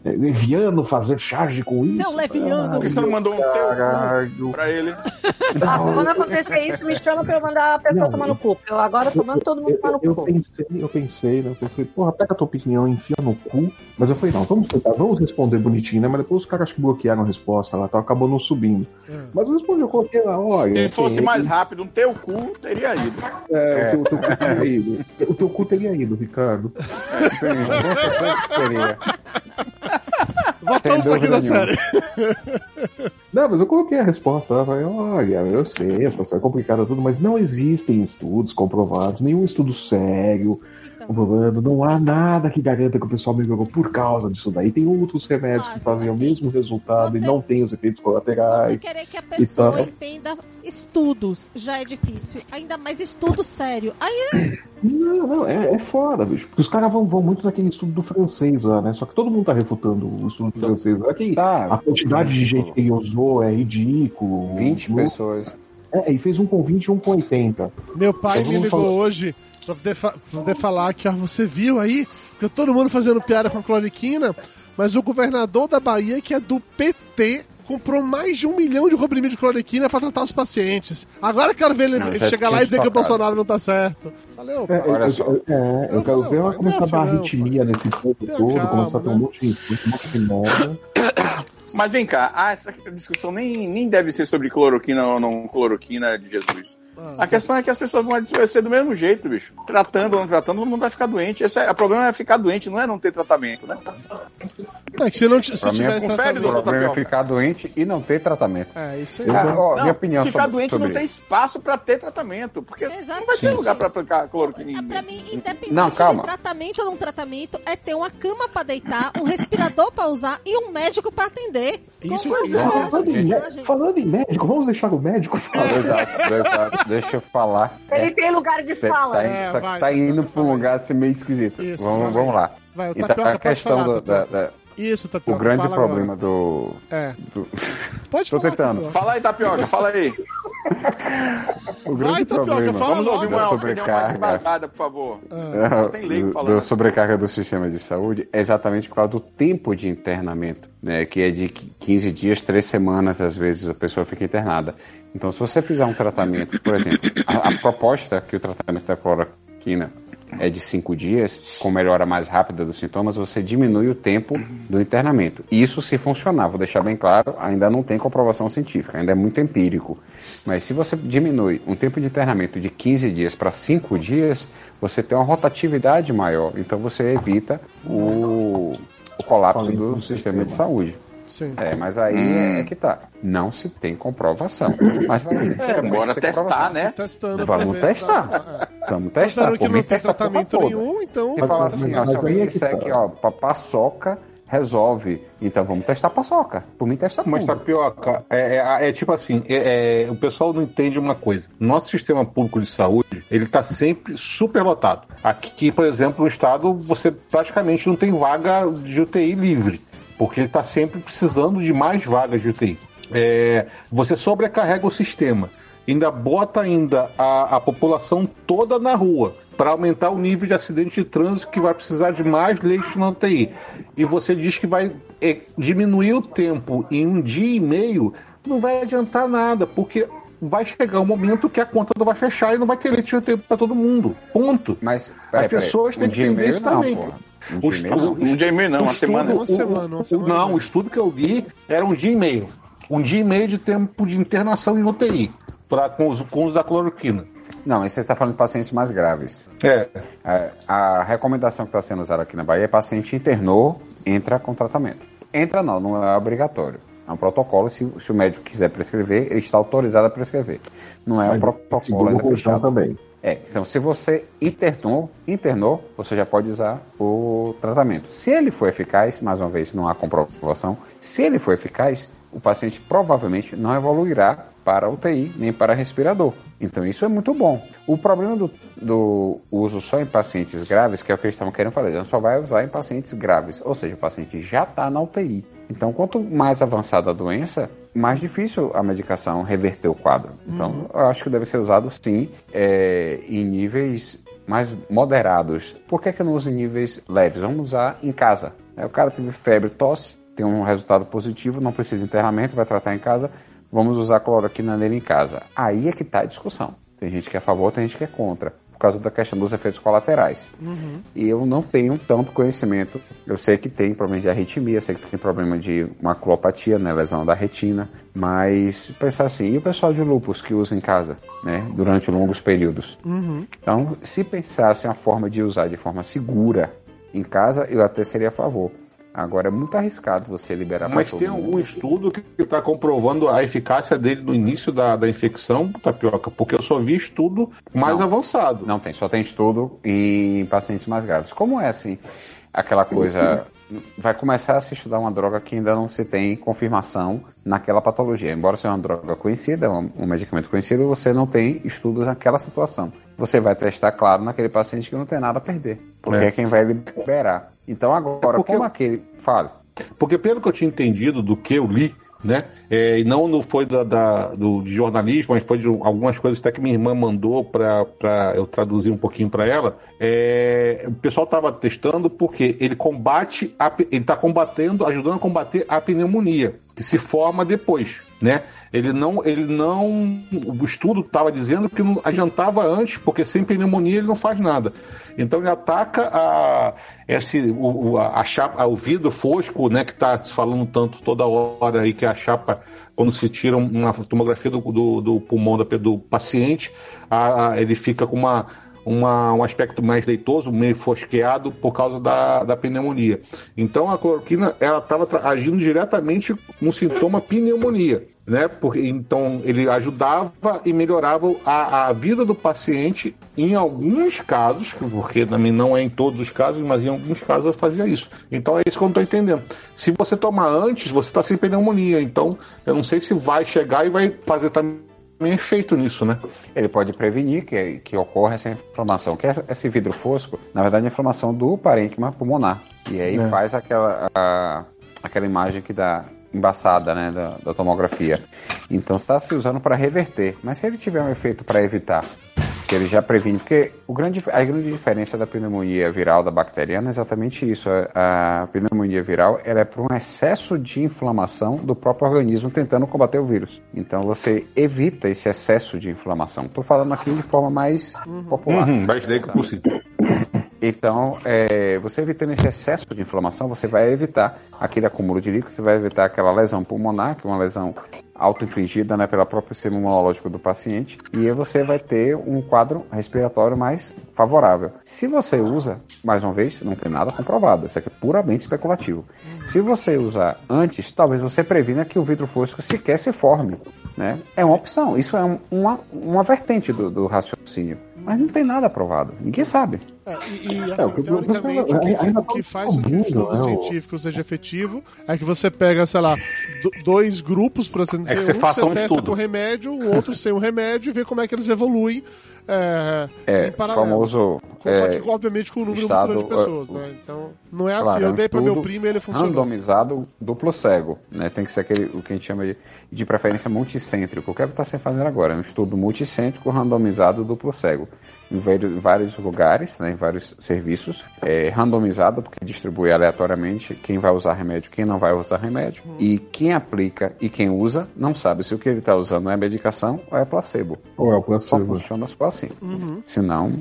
É, leviano fazer charge com isso.
Seu leviano.
Por que você não mandou um teu pra ele?
Ah, quando acontecer isso, me chama pra eu mandar a pessoa
Não,
tomar no cu. Eu agora tô mandando todo mundo
Eu,
tomar no
eu
cu.
pensei, eu pensei, né? Eu pensei, porra, pega a tua opinião, enfia no cu. Mas eu falei, não, vamos tentar, vamos responder bonitinho, né? Mas depois os caras acho que bloquearam a resposta lá, tá, acabou não subindo.
É.
Mas eu respondi, eu coloquei lá, olha.
Se fosse
assim,
mais rápido, um teu cu teria ido.
É, o, teu, o teu cu teria ido. O teu cu teria ido, Ricardo.
Seria.
Voltamos
Tem
pra aqui da série.
Não, mas eu coloquei a resposta lá, falei, olha, eu sei, a situação é complicada tudo, mas não existem estudos comprovados, nenhum estudo sério
Então,
comprovando, não há nada que garanta que o pessoal melhorou por causa disso daí. Tem outros remédios que
Claro,
fazem o
assim,
mesmo resultado e
você-
não têm os efeitos
você
colaterais.
querer que a pessoa entenda estudos já é difícil. Ainda mais estudo sério. Aí
Não, não, é, é foda, bicho. Porque os caras vão, vão muito naquele estudo do francês lá, né? Só que todo mundo tá refutando o estudo do francês lá. Que
Tá.
a quantidade de gente que ele usou é ridículo.
20
Não-
pessoas.
É, e fez um com 20 e um com 80.
Meu pai
Então
me ligou
falar-
hoje pra poder, fa- pra poder falar que ó, você viu aí, que todo mundo fazendo piada com a cloriquina, mas o governador da Bahia, que é do PT, comprou mais de um milhão de comprimidos de cloriquina pra tratar os pacientes. Agora eu quero ver ele,
Não,
ele chegar lá e dizer que o. Bolsonaro não tá certo. Valeu,
É,
pai.
Olha
eu,
só.
eu- é, eu quero ver ela
pai,
começar
é
a dar
assim,
arritmia nesse povo todo,
calma,
começar a ter um
né?
monte de, um monte de merda.
Mas vem cá, ah, essa discussão nem, nem deve ser sobre cloroquina ou não cloroquina de Jesus.
Ah.
A questão é que as pessoas vão adoecer do mesmo jeito, bicho. Tratando ou não tratando, todo mundo vai ficar doente. Esse é, o problema é ficar doente, não é não ter tratamento, né?
É que se não se
O
tratamento...
doutor.
problema é
Tapioca.
ficar doente e não ter tratamento.
É, isso aí.
Cara, ó,
Não,
minha opinião
ficar
sobre,
doente
sobre
não tem espaço pra ter tratamento, porque não vai ter
Exatamente.
lugar pra aplicar cloroquina
Ah, Pra mim, independente
Não, calma.
de tratamento ou não tratamento, é ter uma cama pra deitar, um respirador pra usar e um médico pra atender.
Isso
Como
é?
Falando
Ah, gente.
falando em médico, vamos deixar o médico falar.
Exato, exato. Deixa eu falar.
Ele tem lugar de
Tá,
fala.
tá,
É,
tá-
vai,
tá
vai,
indo
vai,
pra um lugar assim meio esquisito.
Isso,
vamos, vamos lá.
Vai, o
Então,
Tapioca
a questão
falar,
do, da, da-
Isso,
o
Tapioca.
grande
fala
problema
agora.
do,
É,
do-
pode
Tô
falar.
tentando.
Tapioca.
Fala aí, Tapioca, fala aí.
o grande
Vai, Tapioca,
problema
fala
Vamos ouvir uma opinião mais
sobrecarga
embasada, por favor.
Ah,
Tem leigo
do,
falando.
do sobrecarga do sistema de saúde é exatamente por causa do tempo de internamento, né, que é de 15 dias, 3 semanas, às vezes a pessoa fica internada. Então, se você fizer um tratamento, por exemplo, a, a proposta que o tratamento da cloroquina é de 5 dias, com melhora mais rápida dos sintomas, você diminui o tempo do internamento. Isso se funcionar, vou deixar bem claro, ainda não tem comprovação científica, ainda é muito empírico. Mas se você diminui um tempo de internamento de 15 dias para 5 dias, você tem uma rotatividade maior, então você evita o, o colapso do sistema de saúde.
Sim.
É, mas aí é que tá. Não se tem comprovação. Mas vai dizer,
É, bora testar, né?
Testando
Vamos
se
testar.
dá- é.
Vamos testar.
Mostrando que
Por
não tem tratamento nenhum, então.
E fala assim, ó,
Mas
se
aí
alguém
é que
disser
tá.
que, ó, paçoca resolve. Então vamos testar paçoca. Por mim, testa
Mas
tudo.
tapioca, é, é, é tipo assim, é- é, o pessoal não entende uma coisa. Nosso sistema público de saúde, ele tá sempre superlotado. Aqui, por exemplo, no estado, você praticamente não tem vaga de UTI livre, porque ele está sempre precisando de mais vagas de UTI. É, você sobrecarrega o sistema, ainda bota ainda a, a população toda na rua para aumentar o nível de acidente de trânsito que vai precisar de mais leitos na UTI. E você diz que vai é, diminuir o tempo em um dia e meio, não vai adiantar nada, porque vai chegar um momento que a conta não vai fechar e não vai ter leite de UTI para todo mundo. Ponto.
Mas
As
peraí,
pessoas têm
um
que entender isso também.
Um
O
dia e meio
estudo-
não.
Um dia e meio não, uma
estudo-
semana.
Uma
o-
semana, uma semana.
Não, o estudo que eu li era um dia e meio. Um dia e meio de tempo de internação em UTI pra, com, os, com os da cloroquina.
Não, isso você está falando de pacientes mais graves.
É.
É, a recomendação que está sendo usada aqui na Bahia é paciente internou, entra com tratamento. Entra não, não é obrigatório. É um protocolo, se, se o médico quiser prescrever, ele está autorizado a prescrever. Não é um
Mas
protocolo
segundo
ainda
o Rojão também.
É, então se você internou, internou, você já pode usar o tratamento. Se ele for eficaz, mais uma vez não há comprovação, se ele for eficaz, o paciente provavelmente não evoluirá para UTI nem para respirador. Então isso é muito bom. O problema do, do uso só em pacientes graves, que é o que eles estavam querendo fazer, só vai usar em pacientes graves, ou seja, o paciente já está na UTI. Então, quanto mais avançada a doença, mais difícil a medicação reverter o quadro. Então, eu acho que deve ser usado sim é, em níveis mais moderados. Por que, que eu não uso em níveis leves? Vamos usar em casa. É, o cara teve febre, tosse, tem um resultado positivo, não precisa de internamento, vai tratar em casa. Vamos usar cloroquina nele em casa. Aí é que está a discussão. Tem gente que é a favor, tem gente que é contra. Por causa da questão dos efeitos colaterais. E eu não tenho tanto conhecimento. Eu sei que tem problema de arritmia, sei que tem problema de maculopatia, né, lesão da retina. Mas pensar assim, e o pessoal de lupus que usa em casa, né, durante longos períodos? Então, se pensasse uma forma de usar de forma segura em casa, eu até seria a favor. Agora é muito arriscado você liberar
Mas tem
mundo.
algum estudo que está comprovando a eficácia dele no início da, da infecção, tapioca? Porque eu só vi estudo mais
Não.
avançado.
Não tem, só tem estudo em pacientes mais graves. Como é assim, aquela coisa. Vai começar a se estudar uma droga que ainda não se tem confirmação naquela patologia. Embora seja uma droga conhecida, um, medicamento conhecido, você não tem estudos naquela situação. Você vai testar, claro, naquele paciente que não tem nada a perder. Porque é,
É.
quem vai liberar. Então agora,
porque
como aquele. Fale.
Porque pelo que eu tinha entendido do que eu li, né? é, e não no, foi da, da- do, de jornalismo, mas foi de algumas coisas até que minha irmã mandou para eu traduzir um pouquinho para ela. é, o pessoal estava testando porque ele combate, a ele está combatendo, ajudando a combater a pneumonia que se forma depois, né? Ele não, ele não, o estudo estava dizendo que não adiantava antes, porque sem pneumonia ele não faz nada. Então ele ataca a, esse, o, a chapa, o vidro fosco, né, que está se falando tanto toda hora aí, que é a chapa, quando se tira uma tomografia do, do, do pulmão da, do paciente, a- a- ele fica com uma, uma, um aspecto mais leitoso, meio fosqueado por causa da, da pneumonia. Então a cloroquina ela estava agindo diretamente no sintoma pneumonia. Né? Porque, então ele ajudava e melhorava a, a vida do paciente em alguns casos, porque também não é em todos os casos, mas em alguns casos eu fazia isso. Então é isso que eu não estou entendendo. Se você tomar antes, você está sem pneumonia. Então eu não sei se vai chegar e vai fazer também efeito nisso, né?
Ele pode prevenir que, que ocorra essa inflamação. Que é esse vidro fosco, na verdade, é a inflamação do parênquima pulmonar. E aí
É.
faz aquela, a- aquela imagem que dá embaçada, né, da, da tomografia. Então está se usando para reverter. Mas se ele tiver um efeito para evitar, que ele já previne, porque o grande, a grande diferença da pneumonia viral da bacteriana é exatamente isso. A, a pneumonia viral ela é por um excesso de inflamação do próprio organismo tentando combater o vírus. Então você evita esse excesso de inflamação. Estou falando aqui de forma mais popular.
Uhum, mais leigo possível.
Então, é, você evitando esse excesso de inflamação, você vai evitar aquele acúmulo de líquido, você vai evitar aquela lesão pulmonar, que é uma lesão auto-infligida né, pelo próprio sistema imunológico do paciente, e você vai ter um quadro respiratório mais favorável. Se você usa, mais uma vez, não tem nada comprovado, isso aqui é puramente especulativo. Se você usar antes, talvez você previna que o vidro fosco sequer se forme. Né? É uma opção, isso é um- uma, uma vertente do, do raciocínio. Mas não tem nada aprovado. Ninguém sabe.
É, e, e,
É, o
assim,
que-
teoricamente, o que,
ainda
o que
tá
faz com que o
descobrindo,
estudo
o-
científico seja efetivo é que você pega, sei lá, do- dois grupos, por assim dizer,
É que você
um
faça
você
um
testa
estudo.
com remédio, o outro sem o remédio e vê como é que eles evoluem é,
É,
paralelo.
famoso.
Com-
é,
Só que, obviamente, com um número
estado,
muito grande de pessoas, né? Então, não é assim,
Claro, é
eu
um
dei pra meu primo e ele funcionou.
randomizado duplo cego, né? Tem que ser aquele o que a gente chama de, de preferência multicêntrico. O que é que está se fazendo agora? É um estudo multicêntrico randomizado duplo cego. Em vários, lugares, né, em vários serviços, é randomizado porque distribui aleatoriamente quem vai usar remédio, quem não vai usar remédio. E quem aplica e quem usa não sabe se o que ele está usando é medicação ou é placebo.
Ou é o
Só
placebo.
funciona só assim.
Uhum.
Senão,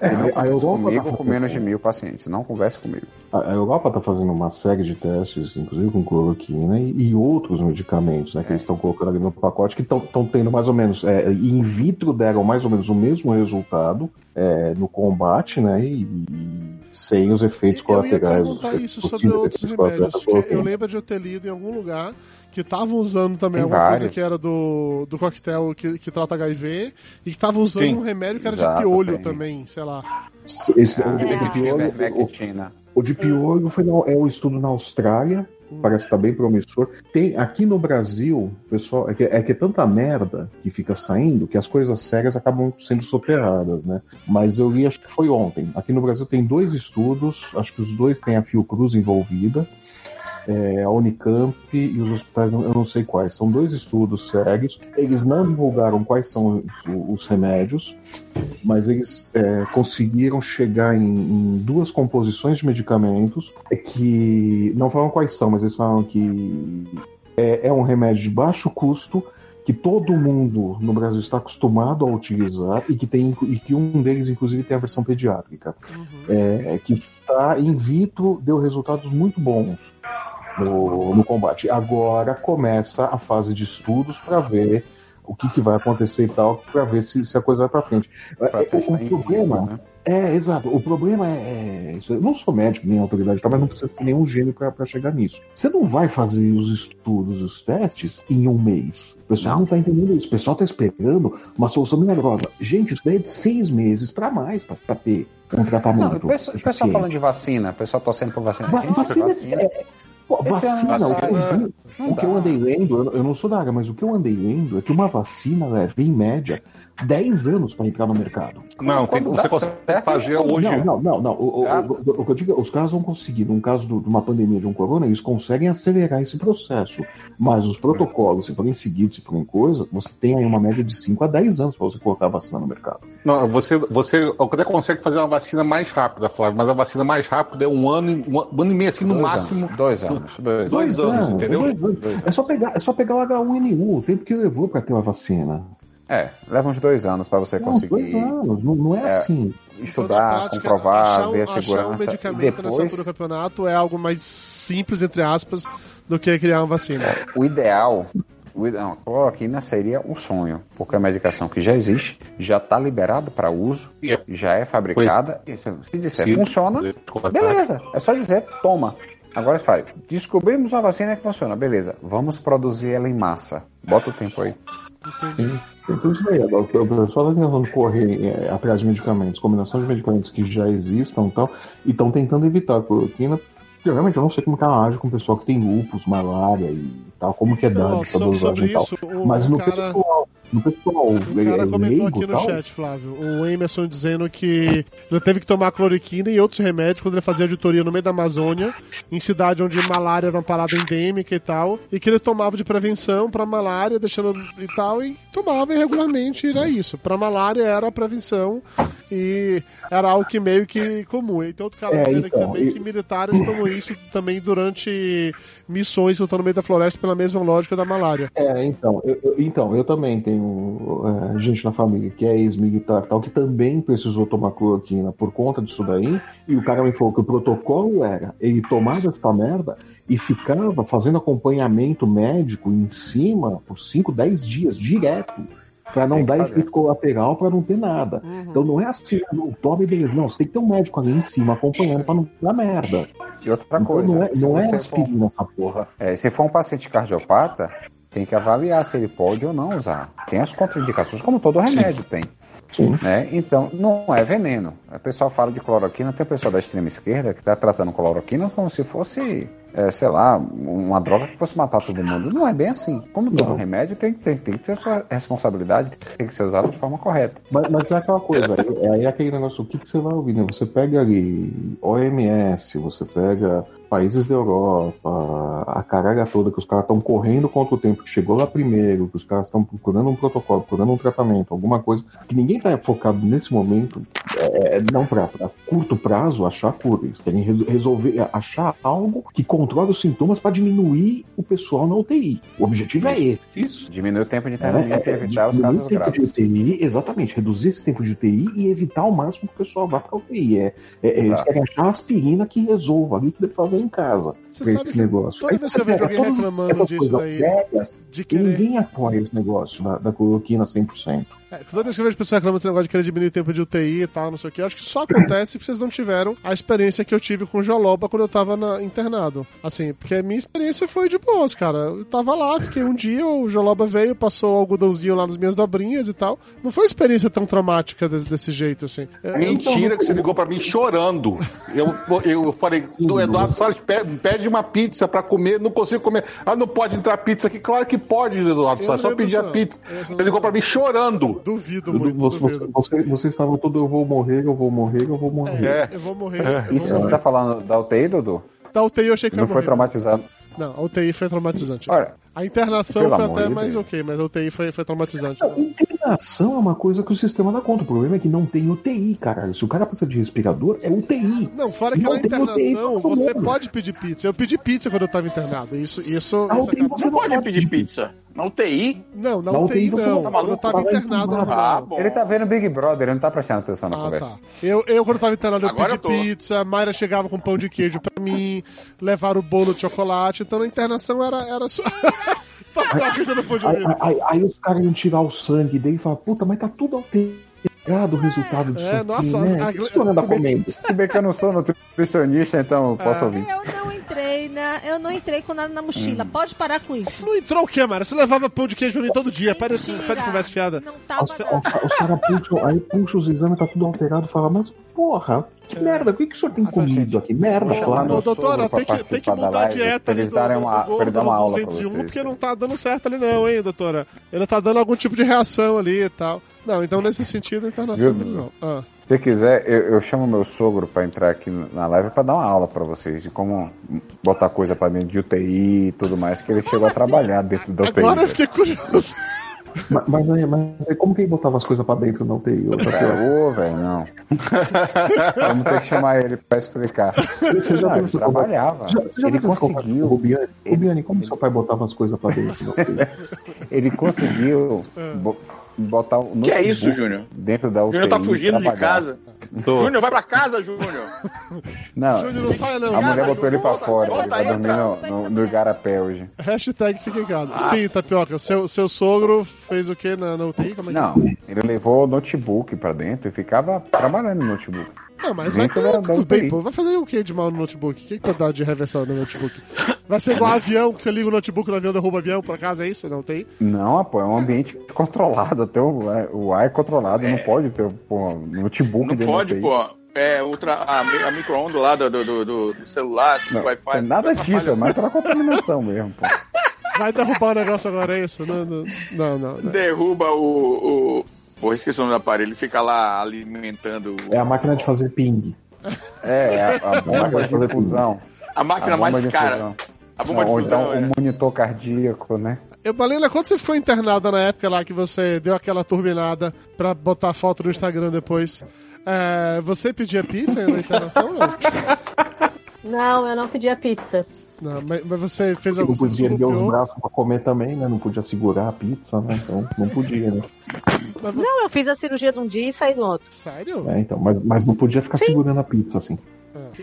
É,
não
a
converse
Europa tá
comigo com
fazendo-
menos de mil pacientes. Não converse comigo.
A Europa está fazendo uma série de testes, inclusive com cloroquina e, e outros medicamentos, né, que eles estão colocando ali no pacote, que estão tendo mais ou menos, é, in vitro deram mais ou menos o mesmo resultado é, no combate, né, e, e sem os efeitos
Eu ia
colaterais.
perguntar isso sobre outros
colaterais
remédios, eu lembro de eu ter lido em algum lugar que estavam usando também
Tem
alguma coisa que era do, do coquetel que, que trata HIV e que estavam usando
Sim.
um remédio que era
Exato,
de piolho
tem.
também, sei lá.
Esse, o,
Ah,
de piolho, o,
ivermectina.
o de piolho foi na- é o estudo na Austrália, parece que está bem promissor. Tem aqui no Brasil, pessoal, é que, é que é tanta merda que fica saindo que as coisas sérias acabam sendo soterradas, né? Mas eu li, acho que foi ontem. Aqui no Brasil tem dois estudos, acho que os dois têm a Fiocruz envolvida. É, a Unicamp e os hospitais, eu não sei quais. São dois estudos sérios. Eles não divulgaram quais são os, os remédios, mas eles é, conseguiram chegar em, em duas composições de medicamentos é que não falam quais são, mas eles falam que é, é um remédio de baixo custo que todo mundo no Brasil está acostumado a utilizar e que tem e que um deles inclusive tem a versão pediátrica é, que está in vitro deu resultados muito bons no, no combate. Agora começa a fase de estudos para ver o que, que vai acontecer e tal, para ver se, se a coisa vai para frente.
Pra
É,
testar
o
em
problema
né?
é, exato. O problema é. é. Eu não sou médico nem autoridade, mas não precisa ser nenhum gênio para chegar nisso. Você não vai fazer os estudos, os testes, em um mês. O pessoal não,
Não.
tá entendendo isso. O pessoal tá esperando uma solução milagrosa. Gente, isso daí é de seis meses para mais para ter um tratamento.
Não, o pessoal, falando de vacina, o pessoal torcendo por vacina.
Va- vacina,
vacina.
é- pô,
ano
vacina, o que eu andei lendo, eu, eu não sou da área, mas o que eu andei lendo é que uma vacina leva, em média, 10 anos para entrar no mercado.
Não, tem, você consegue fazer
não,
hoje.
Não, não, não. O, o-
Tá.
o- o que eu digo é, os caras vão conseguir, num caso de uma pandemia de um corona, eles conseguem acelerar esse processo. Mas os protocolos, se forem seguidos, se forem coisa, você tem aí uma média de 5 a 10 anos para você colocar a vacina no mercado.
Não, você, você até consegue fazer uma vacina mais rápida, Flávio, mas a vacina mais rápida é um ano, e- um ano e meio, assim, no
Dois
máximo.
anos, dois anos. Dois,
Dois anos,
Não,
entendeu?
dois anos. É só pegar, é só pegar o H1N1, o tempo que levou para ter uma vacina.
É, leva uns dois anos para você
Não, dois
conseguir
anos, não, não é,
É.
assim.
Estudar,
prática,
comprovar,
achar
ver a
achar um
segurança. e
medicamento nessa altura
depois,
do campeonato é algo mais simples, entre aspas, do que criar uma vacina.
o ideal, o ideal, a cloroquina seria um sonho, porque é uma medicação que já existe, já está liberado para uso,
E é-
já é fabricada. e se se disser
Se-
funciona, beleza, é só dizer, toma. Agora você fala, descobrimos uma vacina que funciona, beleza, vamos produzir ela em massa. Bota o tempo aí.
Entendi.
Então isso aí, o pessoal está tentando correr é, atrás de medicamentos, combinação de medicamentos que já existam e tal, e estão tentando evitar a cloroquina. porque, Realmente eu não sei como que ela age com o pessoal que tem lupus, malária e tal, como que é
sobre,
dosagem
sobre
e tal. Mas no
cara,
pessoal, no pessoal
o cara
é,
comentou
leigo
aqui no
tal,
chat, Flávio, o Emerson dizendo que ele teve que tomar cloroquina e outros remédios quando ele fazia auditoria no meio da Amazônia, em cidade onde malária era uma parada endêmica e tal, e que ele tomava de prevenção pra malária, deixando e tal, e tomava regularmente, e era isso. Pra malária era a prevenção e era algo que meio que comum. Então outro cara
É,
dizendo
então,
também
e-
que militares tomam isso também durante missões que estão no meio da floresta pela mesma lógica da malária.
É, então, eu, eu- então, eu também tenho é, gente na família que é ex-militar e tal, que também precisou tomar cloroquina por conta disso daí, e o cara me falou que o protocolo era ele tomava esta merda e ficava fazendo acompanhamento médico em cima por 5, 10 dias, direto. Pra não dar
fazer.
efeito colateral, pra não ter nada. Então não é assim, não tome beleza. Não, você tem que ter um médico ali em cima acompanhando pra não dar merda.
E outra
Então
coisa,
não é,
se
não é
você for-
aspirina essa porra.
É, se for um paciente cardiopata, tem que avaliar se ele pode ou não usar. Tem as contraindicações, como todo remédio tem.
Sim.
Né? Então, não é veneno. O pessoal fala de cloroquina, tem pessoal da extrema esquerda que está tratando cloroquina como se fosse, é, sei lá, uma droga que fosse matar todo mundo. Não é bem assim. Como todo remédio, tem, tem, tem que ter sua responsabilidade, tem que ser usado de forma correta.
Mas, mas é aquela coisa, aí, aí é aquele negócio, o que, que você vai ouvir, né? Você pega ali OMS, você pega países da Europa, a caralho toda, que os caras estão correndo contra o tempo, que chegou lá primeiro, que os caras estão procurando um protocolo, procurando um tratamento, alguma coisa, que ninguém tá focado nesse momento, é, é, não pra curto prazo, achar cura. Eles querem res- resolver, achar algo que controle os sintomas para diminuir o pessoal na UTI. O objetivo é esse.
Isso. Diminui o tempo de
É,
internamento e
é,
evitar os
diminuir
casos
o tempo
graves.
de UTI, exatamente, reduzir esse tempo de UTI e evitar ao máximo que o pessoal vá para UTI. É, é, é, eles querem achar a aspirina que resolva ali que deve fazer em casa.
Você sabe
esse negócio.
toda
Aí
vez que eu vejo alguém reclamando disso daí,
velhas,
de querer.
ninguém apoia esse negócio da, da cloroquina 100%.
É, toda vez que eu vejo pessoas reclamando desse negócio de querer diminuir o tempo de UTI e tal, não sei o que, eu acho que só acontece porque vocês não tiveram a experiência que eu tive com Joloba quando eu tava na- internado. Assim, porque a minha experiência foi de boas, cara. Eu tava lá, fiquei um dia, o Joloba veio, passou o algodãozinho lá nas minhas dobrinhas e tal. Não foi uma experiência tão traumática desse, desse jeito, assim. É,
Mentira que você ligou pra mim chorando. Eu, eu falei, do Eduardo Salles, pe- pede uma pizza pra comer, não consigo comer. Ah, não pode entrar pizza aqui? Claro que pode, Eduardo Salles, só pedir a pizza. Você ligou pra mim chorando.
Duvido
Eu-
muito,
você, você,
duvido.
você, você estava todo, eu vou morrer, eu vou morrer, eu vou morrer.
É.
Eu vou morrer. eu vou
Isso você
morrer.
tá falando da UTI, Dudu?
Da UTI eu achei que eu
Não
ia
foi
morrer.
traumatizado.
Não, a UTI foi traumatizante.
Olha,
a internação foi até
de
mais
Deus.
ok, mas a UTI foi, foi traumatizante.
Não, Internação é uma coisa que o sistema dá conta. O problema é que não tem UTI, caralho. Se o cara precisa de respirador, é UTI.
Não, fora que
Não
na
UTI
internação
todo
você
mundo.
pode pedir pizza. Eu pedi pizza quando eu tava internado. Isso, isso. Isso
UTI
acaba-
você
Não pode pedir pizza. Na UTI?
Não, na
Na
UTI,
UTI
não.
não
tá
quando eu
maluco?
tava
Tava
internado, normal.
Ah,
ele tá vendo Big Brother, ele não tá prestando atenção na
Ah,
conversa.
tá. Eu, eu, quando tava internado, eu
Agora
pedi
eu
pizza, Mayra chegava com pão de queijo pra mim, levaram o bolo de chocolate, então na internação era, era só. tá
Aí,
ouvir.
aí- aí os caras iam tirar o sangue dele e falar, puta, mas tá tudo alterado o resultado disso
é,
aqui,
nossa,
né?
a-
O que o senhor anda
se bem-
comendo?
Se bem que eu não sou nutricionista, então eu posso ouvir.
Eu não entrei na. Eu não entrei com nada na mochila.
Hum.
Pode parar com isso.
Não entrou o quê, Mayra? Você levava pão de queijo pra mim todo dia. Para de, para de conversa fiada.
Não tava.
Os,
não.
os- os caras puxam, aí puxa os exames, tá tudo alterado, fala, mas porra, que merda, o que, que o senhor tem
Ah, tá,
comido aqui? Merda, claro.
Ô, doutora, tem que, tem que mudar a dieta ali
eles
do,
darem
do,
uma-
do
ele dar uma aula pra
201,
vocês.
porque não tá dando certo ali não, hein, doutora? Ele tá dando algum tipo de reação ali e tal. Não, então nesse sentido,
Viu,
é. Ah.
Se quiser, eu, eu chamo meu sogro pra entrar aqui na live pra dar uma aula pra vocês de como botar coisa pra dentro de UTI e tudo mais, que ele chegou a trabalhar dentro da UTI.
Agora eu fiquei curioso.
Mas, mas, aí- mas como que ele botava as coisas pra dentro na UTI? Ô?
É, Ô, velho, não. Vamos ter que chamar ele pra explicar.
Você já
Não, ele trabalhava.
Já- você já
Ele conseguiu.
Rubiane, Rubiane, como seu pai botava as coisas pra dentro?
Ele conseguiu bo- botar o
Que é isso, Júnior?
Dentro da UTI.
Júnior tá fugindo de casa. Júnior, vai pra casa, Júnior.
Não,
Júnior, não saia não.
a mulher botou ele pra fora. Ele
aí,
dormir no, no, Igarapé hoje.
Hashtag fica em casa. Sim, Tapioca, seu, seu sogro fez o quê na, na UTI? Como é que é?
Não, ele levou o notebook pra dentro e ficava trabalhando no notebook.
Não, mas aí
Dentro
tá
da- da
tudo bem, pô. Vai fazer o que de mal no notebook? O que, que pode dar de reversão no notebook? Vai ser igual avião, que você liga o notebook no avião, derruba o avião, por acaso é isso? Não tem?
Não, pô, é um ambiente controlado. Até o, é, o ar é controlado. Não pode ter pô, notebook
Não
dentro
pode, pô. É, ultra, a, a micro-onda lá do, do, do- do- celular, esses
Não,
Wi-Fi.
tem nada disso, é mais pela contaminação mesmo, pô.
Vai derrubar o negócio agora, é isso? Não, não, não. não, não.
Derruba o. o... Pô, esqueci o nome do aparelho. Ele fica lá alimentando o-
É a máquina de fazer ping.
É, a, a bomba de infusão.
a máquina
A
mais cara.
infusão.
A bomba de
Ou
fusão.
então
é.
o monitor cardíaco, né?
Eu, Balena, quando você foi internada na época lá que você deu aquela turbinada pra botar foto no Instagram depois, é, você pedia pizza na internação ou não?
Não, eu não pedia pizza.
Não, mas, mas você fez
Não
algum você
podia erguer os braços pra comer também, né? Não podia segurar a pizza, né? Então não podia, né?
Você...
Não, eu fiz a cirurgia de um dia e saí do outro.
Sério?
É, então, mas, mas não podia ficar segurando a pizza assim.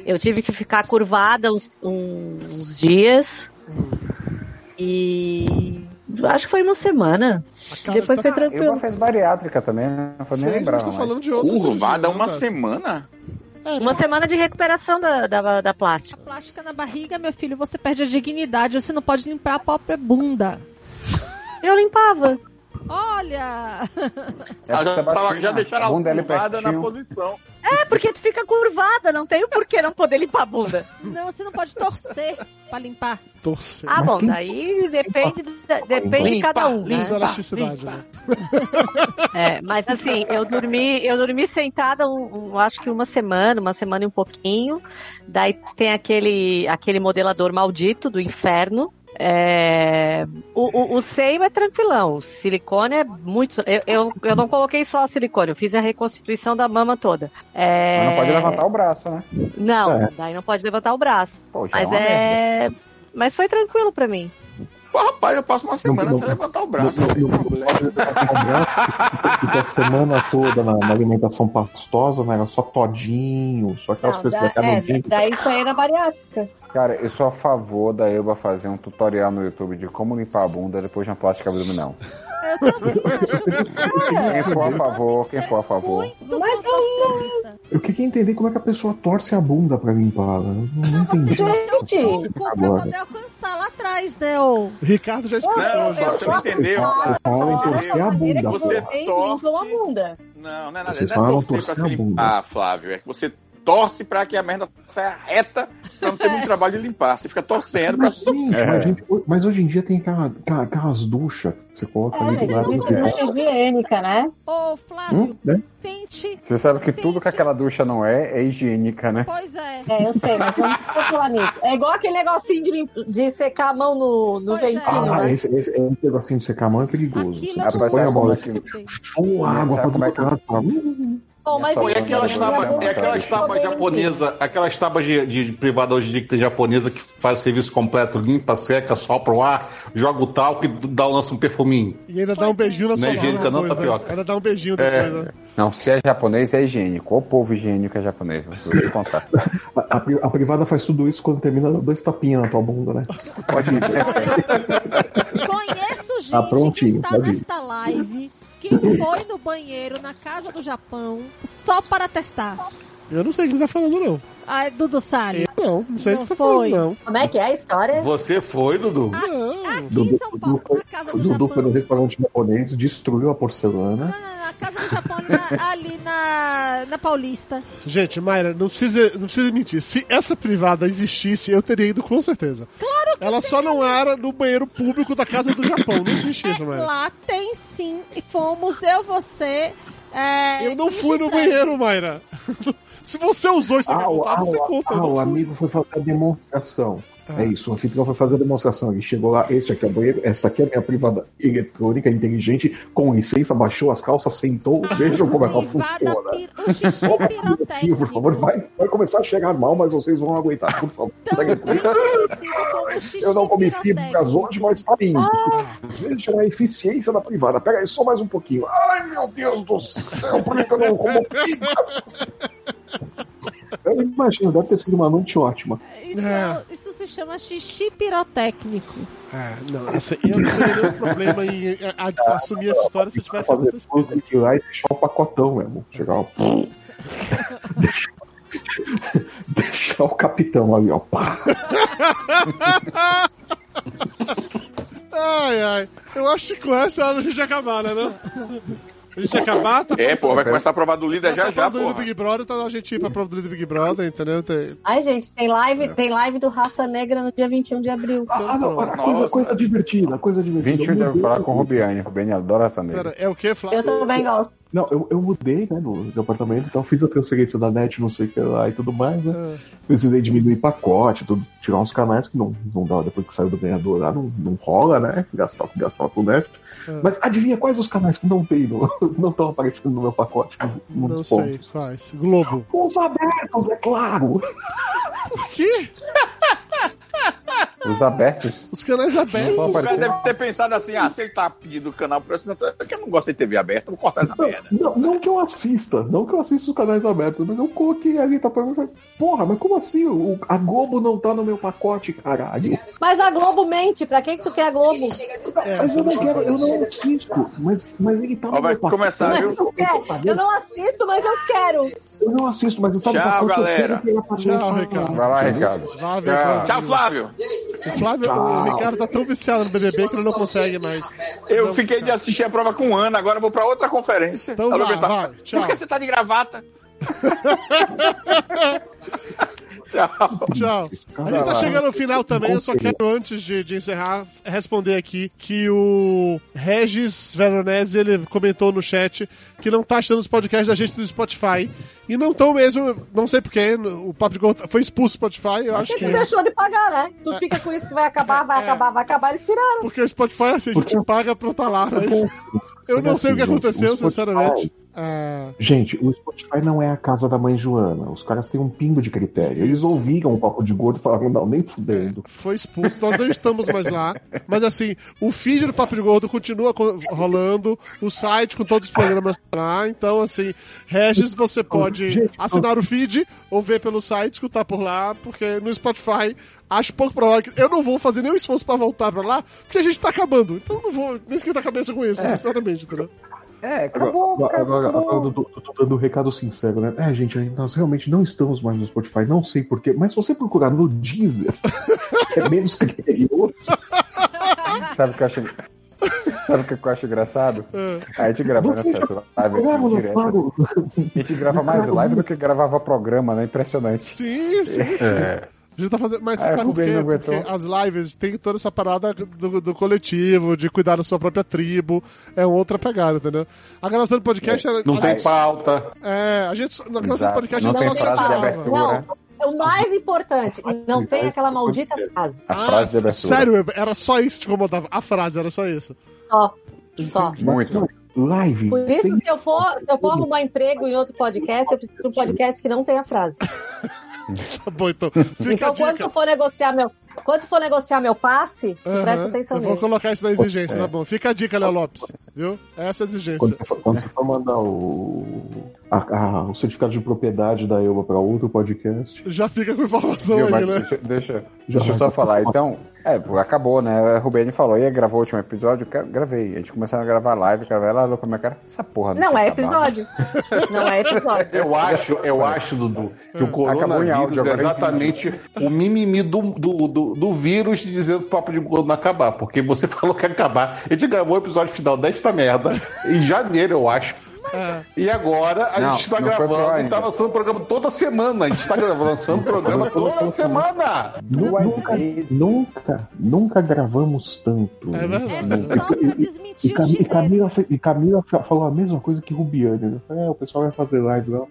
Eu tive que ficar curvada uns, uns dias. E. Acho que foi uma semana.
A cara
Depois
tá-
foi
Eu
tranquilo.
fez bariátrica também, né? Não vou nem lembrar.
mas falando de
Curvada uma
né,
semana?
É,
Uma semana de recuperação da, da, da plástica.
Plástica na barriga, meu filho, você perde a dignidade. Você não pode limpar a própria bunda.
Eu limpava.
Olha!
É
Ela já, tava, já deixaram
a bunda
curvada na posição.
É, porque tu fica curvada, não tem o porquê não poder limpar a bunda.
Não, você não pode torcer pra limpar.
Torcer.
Ah, bom, daí depende, da- depende de cada um, né?
Isso é elasticidade, né?
É, mas assim, eu dormi, eu dormi sentada, um, um- acho que uma semana, uma semana e um pouquinho. Daí tem aquele, aquele modelador maldito do inferno. É, o, o, o seio é tranquilão, o silicone é muito. Eu, eu, eu não coloquei só a silicone, eu fiz a reconstituição da mama toda. É,
Mas não pode levantar o braço, né?
Não,
É.
daí não pode levantar o braço.
Já
Mas
merda.
é. Mas foi tranquilo pra mim.
Pô, rapaz, eu passo uma semana
não-
sem levantar o braço.
Não, não, a semana toda na, na alimentação pastosa, né? Era só todinho, só aquelas
Não,
coisas
da-
que
é, daí isso aí era bariátrica.
Cara, eu sou a favor da Elba fazer um tutorial no YouTube de como limpar a bunda depois de uma plástica abdominal.
Eu também acho.
Quem for a favor, quem for a favor.
Muito contorcionista.
Eu queria entender como é que a pessoa torce a bunda pra limpar. né? Eu não entendi.
Corpo pra
Agora.
poder alcançar lá atrás, né? ô?
Ricardo já explicou
Não,
já.
você não entendeu.
Vocês falaram em torcer a bunda,
Você torce.
a bunda.
Não, não é nada.
Vocês
não é
falaram
torcer pra
torcer
se
a bunda.
limpar, Flávio. É que você torce pra que a merda saia reta pra não ter muito trabalho de limpar. Você fica torcendo pra
Mas, gente,
É.
mas, gente, mas hoje em dia tem aquela- aquela- aquelas duchas que você coloca
É,
ali do lado do
ducha higiênica, né?
Ô, Flávio,
Hum, né?
tente.
Você sabe que tudo que aquela ducha não é, é higiênica, né?
Pois é.
É, eu sei, mas vamos falar nisso. É igual aquele negocinho de, de secar a mão no, no
Pois é.
ventinho,
Ah,
né?
esse, esse, esse negocinho de secar a mão é perigoso.
Aquilo
Você
é
põe a mão
é
assim,
que-
com água pra
é
todo lado. Fala, "Hum,
Bom, mas
aquelas
Sim,
tábuas,
sim,
e aquelas
sim.
tábuas japonesas, aquelas tábuas de, de, de privada hoje em dia que tem japonesa que faz o serviço completo, limpa, seca, sopra o ar, joga o talco e dá lança um perfuminho.
E ainda dá um beijinho na
Não
sua
é
mão
higiênica não,
depois, né?
tapioca?
Ainda dá um beijinho depois, né?
Não, se é japonês, é higiênico. O povo higiênico é japonês. Vou te contar.
A, a pri- a privada faz tudo isso quando termina dois tapinhas na tua bunda, né? Pode ir.
Conheço gente
Tá
que está nesta live que foi no banheiro na casa do Japão só para testar.
Eu não sei o que você tá falando, não.
Ai, Dudu Salles.
Não, não sei o que
Não
você tá
foi.
falando, não.
Como é que é a história?
Você foi, Dudu?
Aqui
Dudu-
em São Paulo,
Dudu-
na casa
O
do
Dudu foi
Japão.
no restaurante japonês, destruiu a porcelana.
Na, na- na casa do Japão, ali na, ali na, na Paulista.
Gente, Mayra, não precisa, não precisa mentir. Se essa privada existisse, eu teria ido com certeza.
Claro que
Ela só não era no banheiro público da casa do Japão. Não existe isso,
é,
Mayra.
lá tem sim. E fomos eu, você. É,
Eu não fui no banheiro, Mayra. Se você usou você quer
Ah, o,
contar,
ah,
você
o-
conta.
ah,
eu não
o
fui.
amigo foi fazer a demonstração.
Tá.
É isso, o anfitrião foi fazer a demonstração. Ele chegou lá, este aqui é o banheiro, esta aqui é a minha privada eletrônica inteligente. Com licença, baixou as calças, sentou. Vejam como é que ela funciona.
pir- o xixi
por favor, vai, vai começar a chegar mal, mas vocês vão aguentar, por favor. Eu não comi fibras hoje, mas tá indo. Veja a eficiência da privada. Pega aí só mais um pouquinho. Ai, meu Deus do céu, por que que eu não como fibras? Eu imagino, deve ter sido uma noite ótima.
Isso,
É.
isso se chama xixi pirotécnico.
É, não, assim, eu não teria nenhum problema em a- a- assumir essa história se tivesse
fazer
acontecido.
tudo, tem que ir lá e deixar o pacotão mesmo. Chegar, ó. deixar, deixar o capitão ali, ó. Pá.
Ai, ai. Eu acho que com essa a gente acabar, né? Não? A gente acabar, tá
É, pô, vai começar a provar do líder já já,
prova do
pô.
Big Brother, tá a gente ir pra prova do líder Big Brother, entendeu? Tem...
Ai, gente, tem live, tem live do Raça Negra no dia 21 de abril.
Ah, não,
pronto.
a coisa, coisa divertida, coisa divertida.
21
Eu
deve
mudei-
falar com o Rubiane. Rubiane adora essa
Pera,
nele.
é o que, Flávio?
Eu também gosto.
Não, eu, eu mudei, né, no, de apartamento, então fiz a transferência da net, não sei o que lá e tudo mais, né?
Ah.
Precisei diminuir pacote, tudo, tirar uns canais que não, não dá depois que saiu do ganhador lá, não, não rola, né? Gastar o com net.
Ah.
Mas adivinha quais os canais que não tem, no, não estão aparecendo no meu pacote? no-
Não sei
pontos?
quais. Globo.
Os abertos, é claro!
Por quê?
Os abertos.
Os canais abertos.
Não
O cara deve ter pensado assim, ah, se ele tá pedindo o canal por assinatura, é que eu não gosto de TV aberta, eu vou cortar essa merda.
Não, não que eu assista, não que eu assista os canais abertos, mas eu coloquei ali, tá pra mim e falei, porra, mas como assim? O, a Globo não tá no meu pacote, caralho.
Mas a Globo mente, pra que que tu quer a Globo?
É,
Mas eu não quero, eu não assisto, mas, mas ele tá no
Ó, vai
meu pacote.
começar,
Mas
viu?
quer? Eu não assisto, mas eu quero.
Eu não assisto, mas eu tá no
Tchau,
pacote. eu
galera.
Tchau, Ricardo.
Vai lá, Ricardo.
Tchau.
pra-
Tchau, Flávio.
O Flávio, o Ricardo tá tão viciado no BBB que ele não consegue mais.
Eu fiquei de assistir a prova com Ana, agora eu vou pra outra conferência.
Então vai, vai, tchau.
Por que você tá de gravata? Tchau.
Tchau. A gente tá chegando ao final também, eu só quero, antes de, de encerrar, responder aqui que o Regis Veronese, ele comentou no chat que não tá achando os podcasts da gente do Spotify. E não tão mesmo, não sei porquê, o Papo de Gordo foi expulso do Spotify, eu acho
Porque
que...
tu deixou de pagar, né? Tu fica com isso que vai acabar, vai acabar, vai acabar, eles tiraram.
Porque o Spotify, assim, a gente paga pra estar lá, mas... Eu não sei o que aconteceu, sinceramente. Ah,
Gente, o Spotify não é a casa da mãe Joana. Os caras têm um pingo de critério. Eles ouviram o papo de gordo e falaram, não, nem fudendo.
foi expulso, nós não estamos mais lá. Mas assim, o feed do Papo de Gordo continua co- rolando, o site com todos os programas tá lá. Então, assim, Regis, você pode
Gente,
assinar o feed ou ver pelo site, escutar por lá, porque no Spotify acho pouco provável que. Eu não vou fazer nenhum esforço pra voltar pra lá, porque a gente tá acabando. Então eu não vou nem esquentar a cabeça com isso, sinceramente, entendeu?
É,
Agora, agora, agora eu tô, tô dando um recado sincero, né? É, gente, nós realmente não estamos mais no Spotify, não sei porquê, mas se você procurar no Deezer, que é menos criterioso,
sabe o que eu acho. Sabe o que eu acho engraçado? A gente gravando
você já
essa live
procuraram
aqui
no
direto. A gente grava mais live do que gravava programa, né? Impressionante.
Sim, sim, sim. A gente tá fazendo. Mas
Ah,
por quê? Porque as lives tem toda essa parada do, do coletivo, de cuidar da sua própria tribo. É outra pegada, entendeu? A gravação do podcast era.
Não tem
gente-
pauta.
É, a gente. Na gravação do podcast
Não
a gente
tem
só
abertura.
Não, é o mais importante, não tem aquela maldita frase.
A frase de abertura.
sério, era só isso que te incomodava. A frase era só isso.
Só. Só.
Muito.
live.
Por isso, se eu for, se eu for arrumar emprego em outro podcast, eu preciso de um podcast que não tenha frase.
Tá bom, então. Fica
Então, quando tu for negociar meu, quando for negociar meu passe, presta atenção
eu vou colocar isso na exigência, tá bom. Fica a dica, Léo Lopes. Viu? Essa é a exigência.
Quando for, quando for mandar o, a- a- o certificado de propriedade da Elba para outro podcast,
Já fica com informação
Viu,
aí, né?
deixa, deixa,
Já
deixa eu só falar. Então, é, acabou, né? A Rubene falou, e aí, gravou o último episódio? Eu gravei. A gente começou a gravar live, gravei ela olhou pra minha cara. Essa porra
Não
tinha
é
acabado."
episódio. Não é episódio.
Eu acho, eu acho, Dudu, que o coronavírus
áudio,
é
em
exatamente o mimimi do, do, do, do vírus dizendo pro papo de gordo não acabar. Porque você falou que ia acabar. A gente gravou o episódio final desta merda em janeiro, eu acho. E agora a
Não,
gente está gravando e tá lançando o programa toda semana. A gente está lançando o programa toda semana.
nunca,
vezes.
nunca, nunca gravamos tanto.
É verdade.
É só pra
E,
desmentir os
e Camila, e Camila fa- falou a mesma coisa que Rubiane. né? É, o pessoal vai fazer live lá,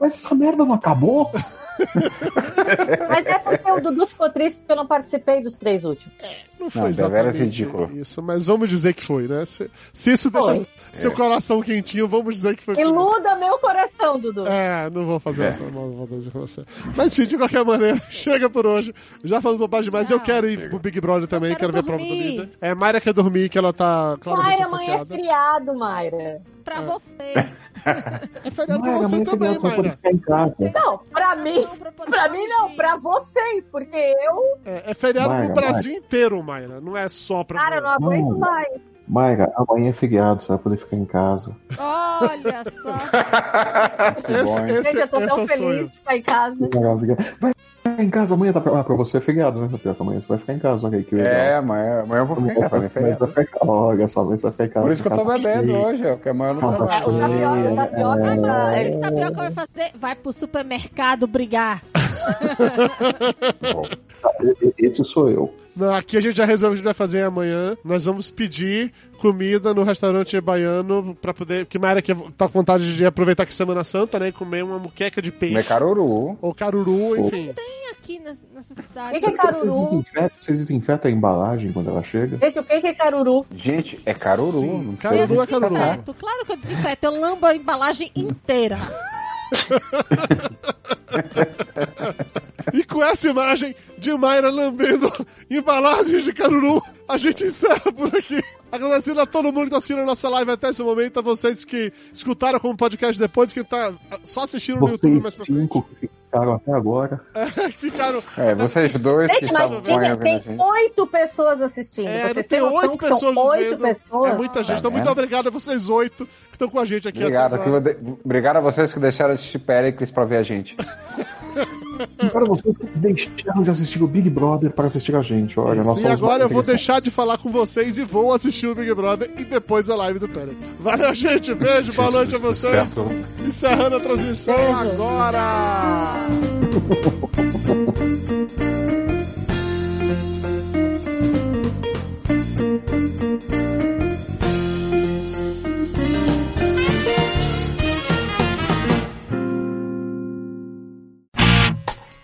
mas essa merda não acabou?
Mas é porque o Dudu ficou triste porque eu não participei dos três últimos.
Não foi
Não,
exatamente
deveras ridículo.
isso, mas vamos dizer que foi, né? Se, se isso deixa
Foi.
seu coração quentinho, vamos dizer que foi.
Iluda meu coração, Dudu.
É, não vou fazer
É.
essa malvadeza com você. Mas, enfim, de qualquer maneira, chega por hoje. Já falando bobagem demais. Eu quero ir pro Big Brother também,
quero
quero, ver a prova do líder. É, Mayra quer dormir, que ela tá claramente
Mayra, amanhã é feriado, Mayra.
Pra você.
É feriado pra
Mayra,
você também, Mayra.
ficar em casa.
Não, pra mim,
Pra
mim não, pra vocês, porque eu,
É, é feriado
Mayra,
no Brasil inteiro, Mayra. Não é só pra.
cara, eu não aguento
Não.
mais.
Mayra, amanhã é feriado, você vai poder ficar em casa.
Olha só.
Esse,
bom,
esse,
Gente, eu tô tão
é
feliz
sonho.
de ficar em casa.
Maravilha. Ficar em casa amanhã, tá pra, ah, pra você é feriado, né? Pior que amanhã você vai ficar em casa, aí que legal.
É, amanhã, amanhã eu vou ficar em casa, mim é
Mas vai
feriado.
ficar. Olha só, mas vai ficar em casa.
Por isso que eu tô bebendo
cheia.
hoje, ó, porque amanhã eu não
Casa
trabalho.
O tapioca, o tapioca, é-
o que tapioca vai fazer? Vai pro supermercado brigar.
E- e- Esse sou eu.
Não, aqui a gente já resolveu o que a gente vai fazer amanhã. Nós vamos pedir comida no restaurante baiano pra poder. Que Mayra que tá com vontade de aproveitar que é Semana Santa, né? E comer uma muqueca de peixe.
Comer caruru.
Ou caruru, enfim.
Tem aqui na- nessa
O
cidade.
que, que é
Vocês
caruru?
desinfetam, vocês desinfetam a embalagem quando ela chega?
Gente, o que, que é caruru?
Gente, é caruru.
Sim,
não
caruru é caruru.
Desinfeto. Claro que eu desinfeto. Eu lambo a embalagem inteira.
E com essa imagem de Mayra lambendo embalagens de caruru, a gente encerra por aqui. Agradecendo a todo mundo que tá assistindo a nossa live até esse momento, a vocês que escutaram como podcast depois, que tá só assistindo no YouTube mais pra frente,
cinco ficaram até agora.
que ficaram.
É, vocês dois que
Gente, mas
estavam
tinha,
acompanhando a
tem oito pessoas assistindo.
É,
Vocês
tem oito
que
pessoas
oito pessoas?
É muita gente.
Tá
Então, muito
vendo?
obrigado a vocês oito que estão com a gente aqui.
Obrigado,
até
que
agora.
eu de- obrigado a vocês que deixaram de assistir Pericles pra ver a gente.
Agora vocês deixaram de assistir o Big Brother para assistir a gente. Olha, nós
E agora eu vou deixar de falar com vocês e vou assistir o Big Brother e depois a live do Pérez. Valeu, gente. Beijo, boa noite a vocês.
Sucesso.
Encerrando a transmissão agora.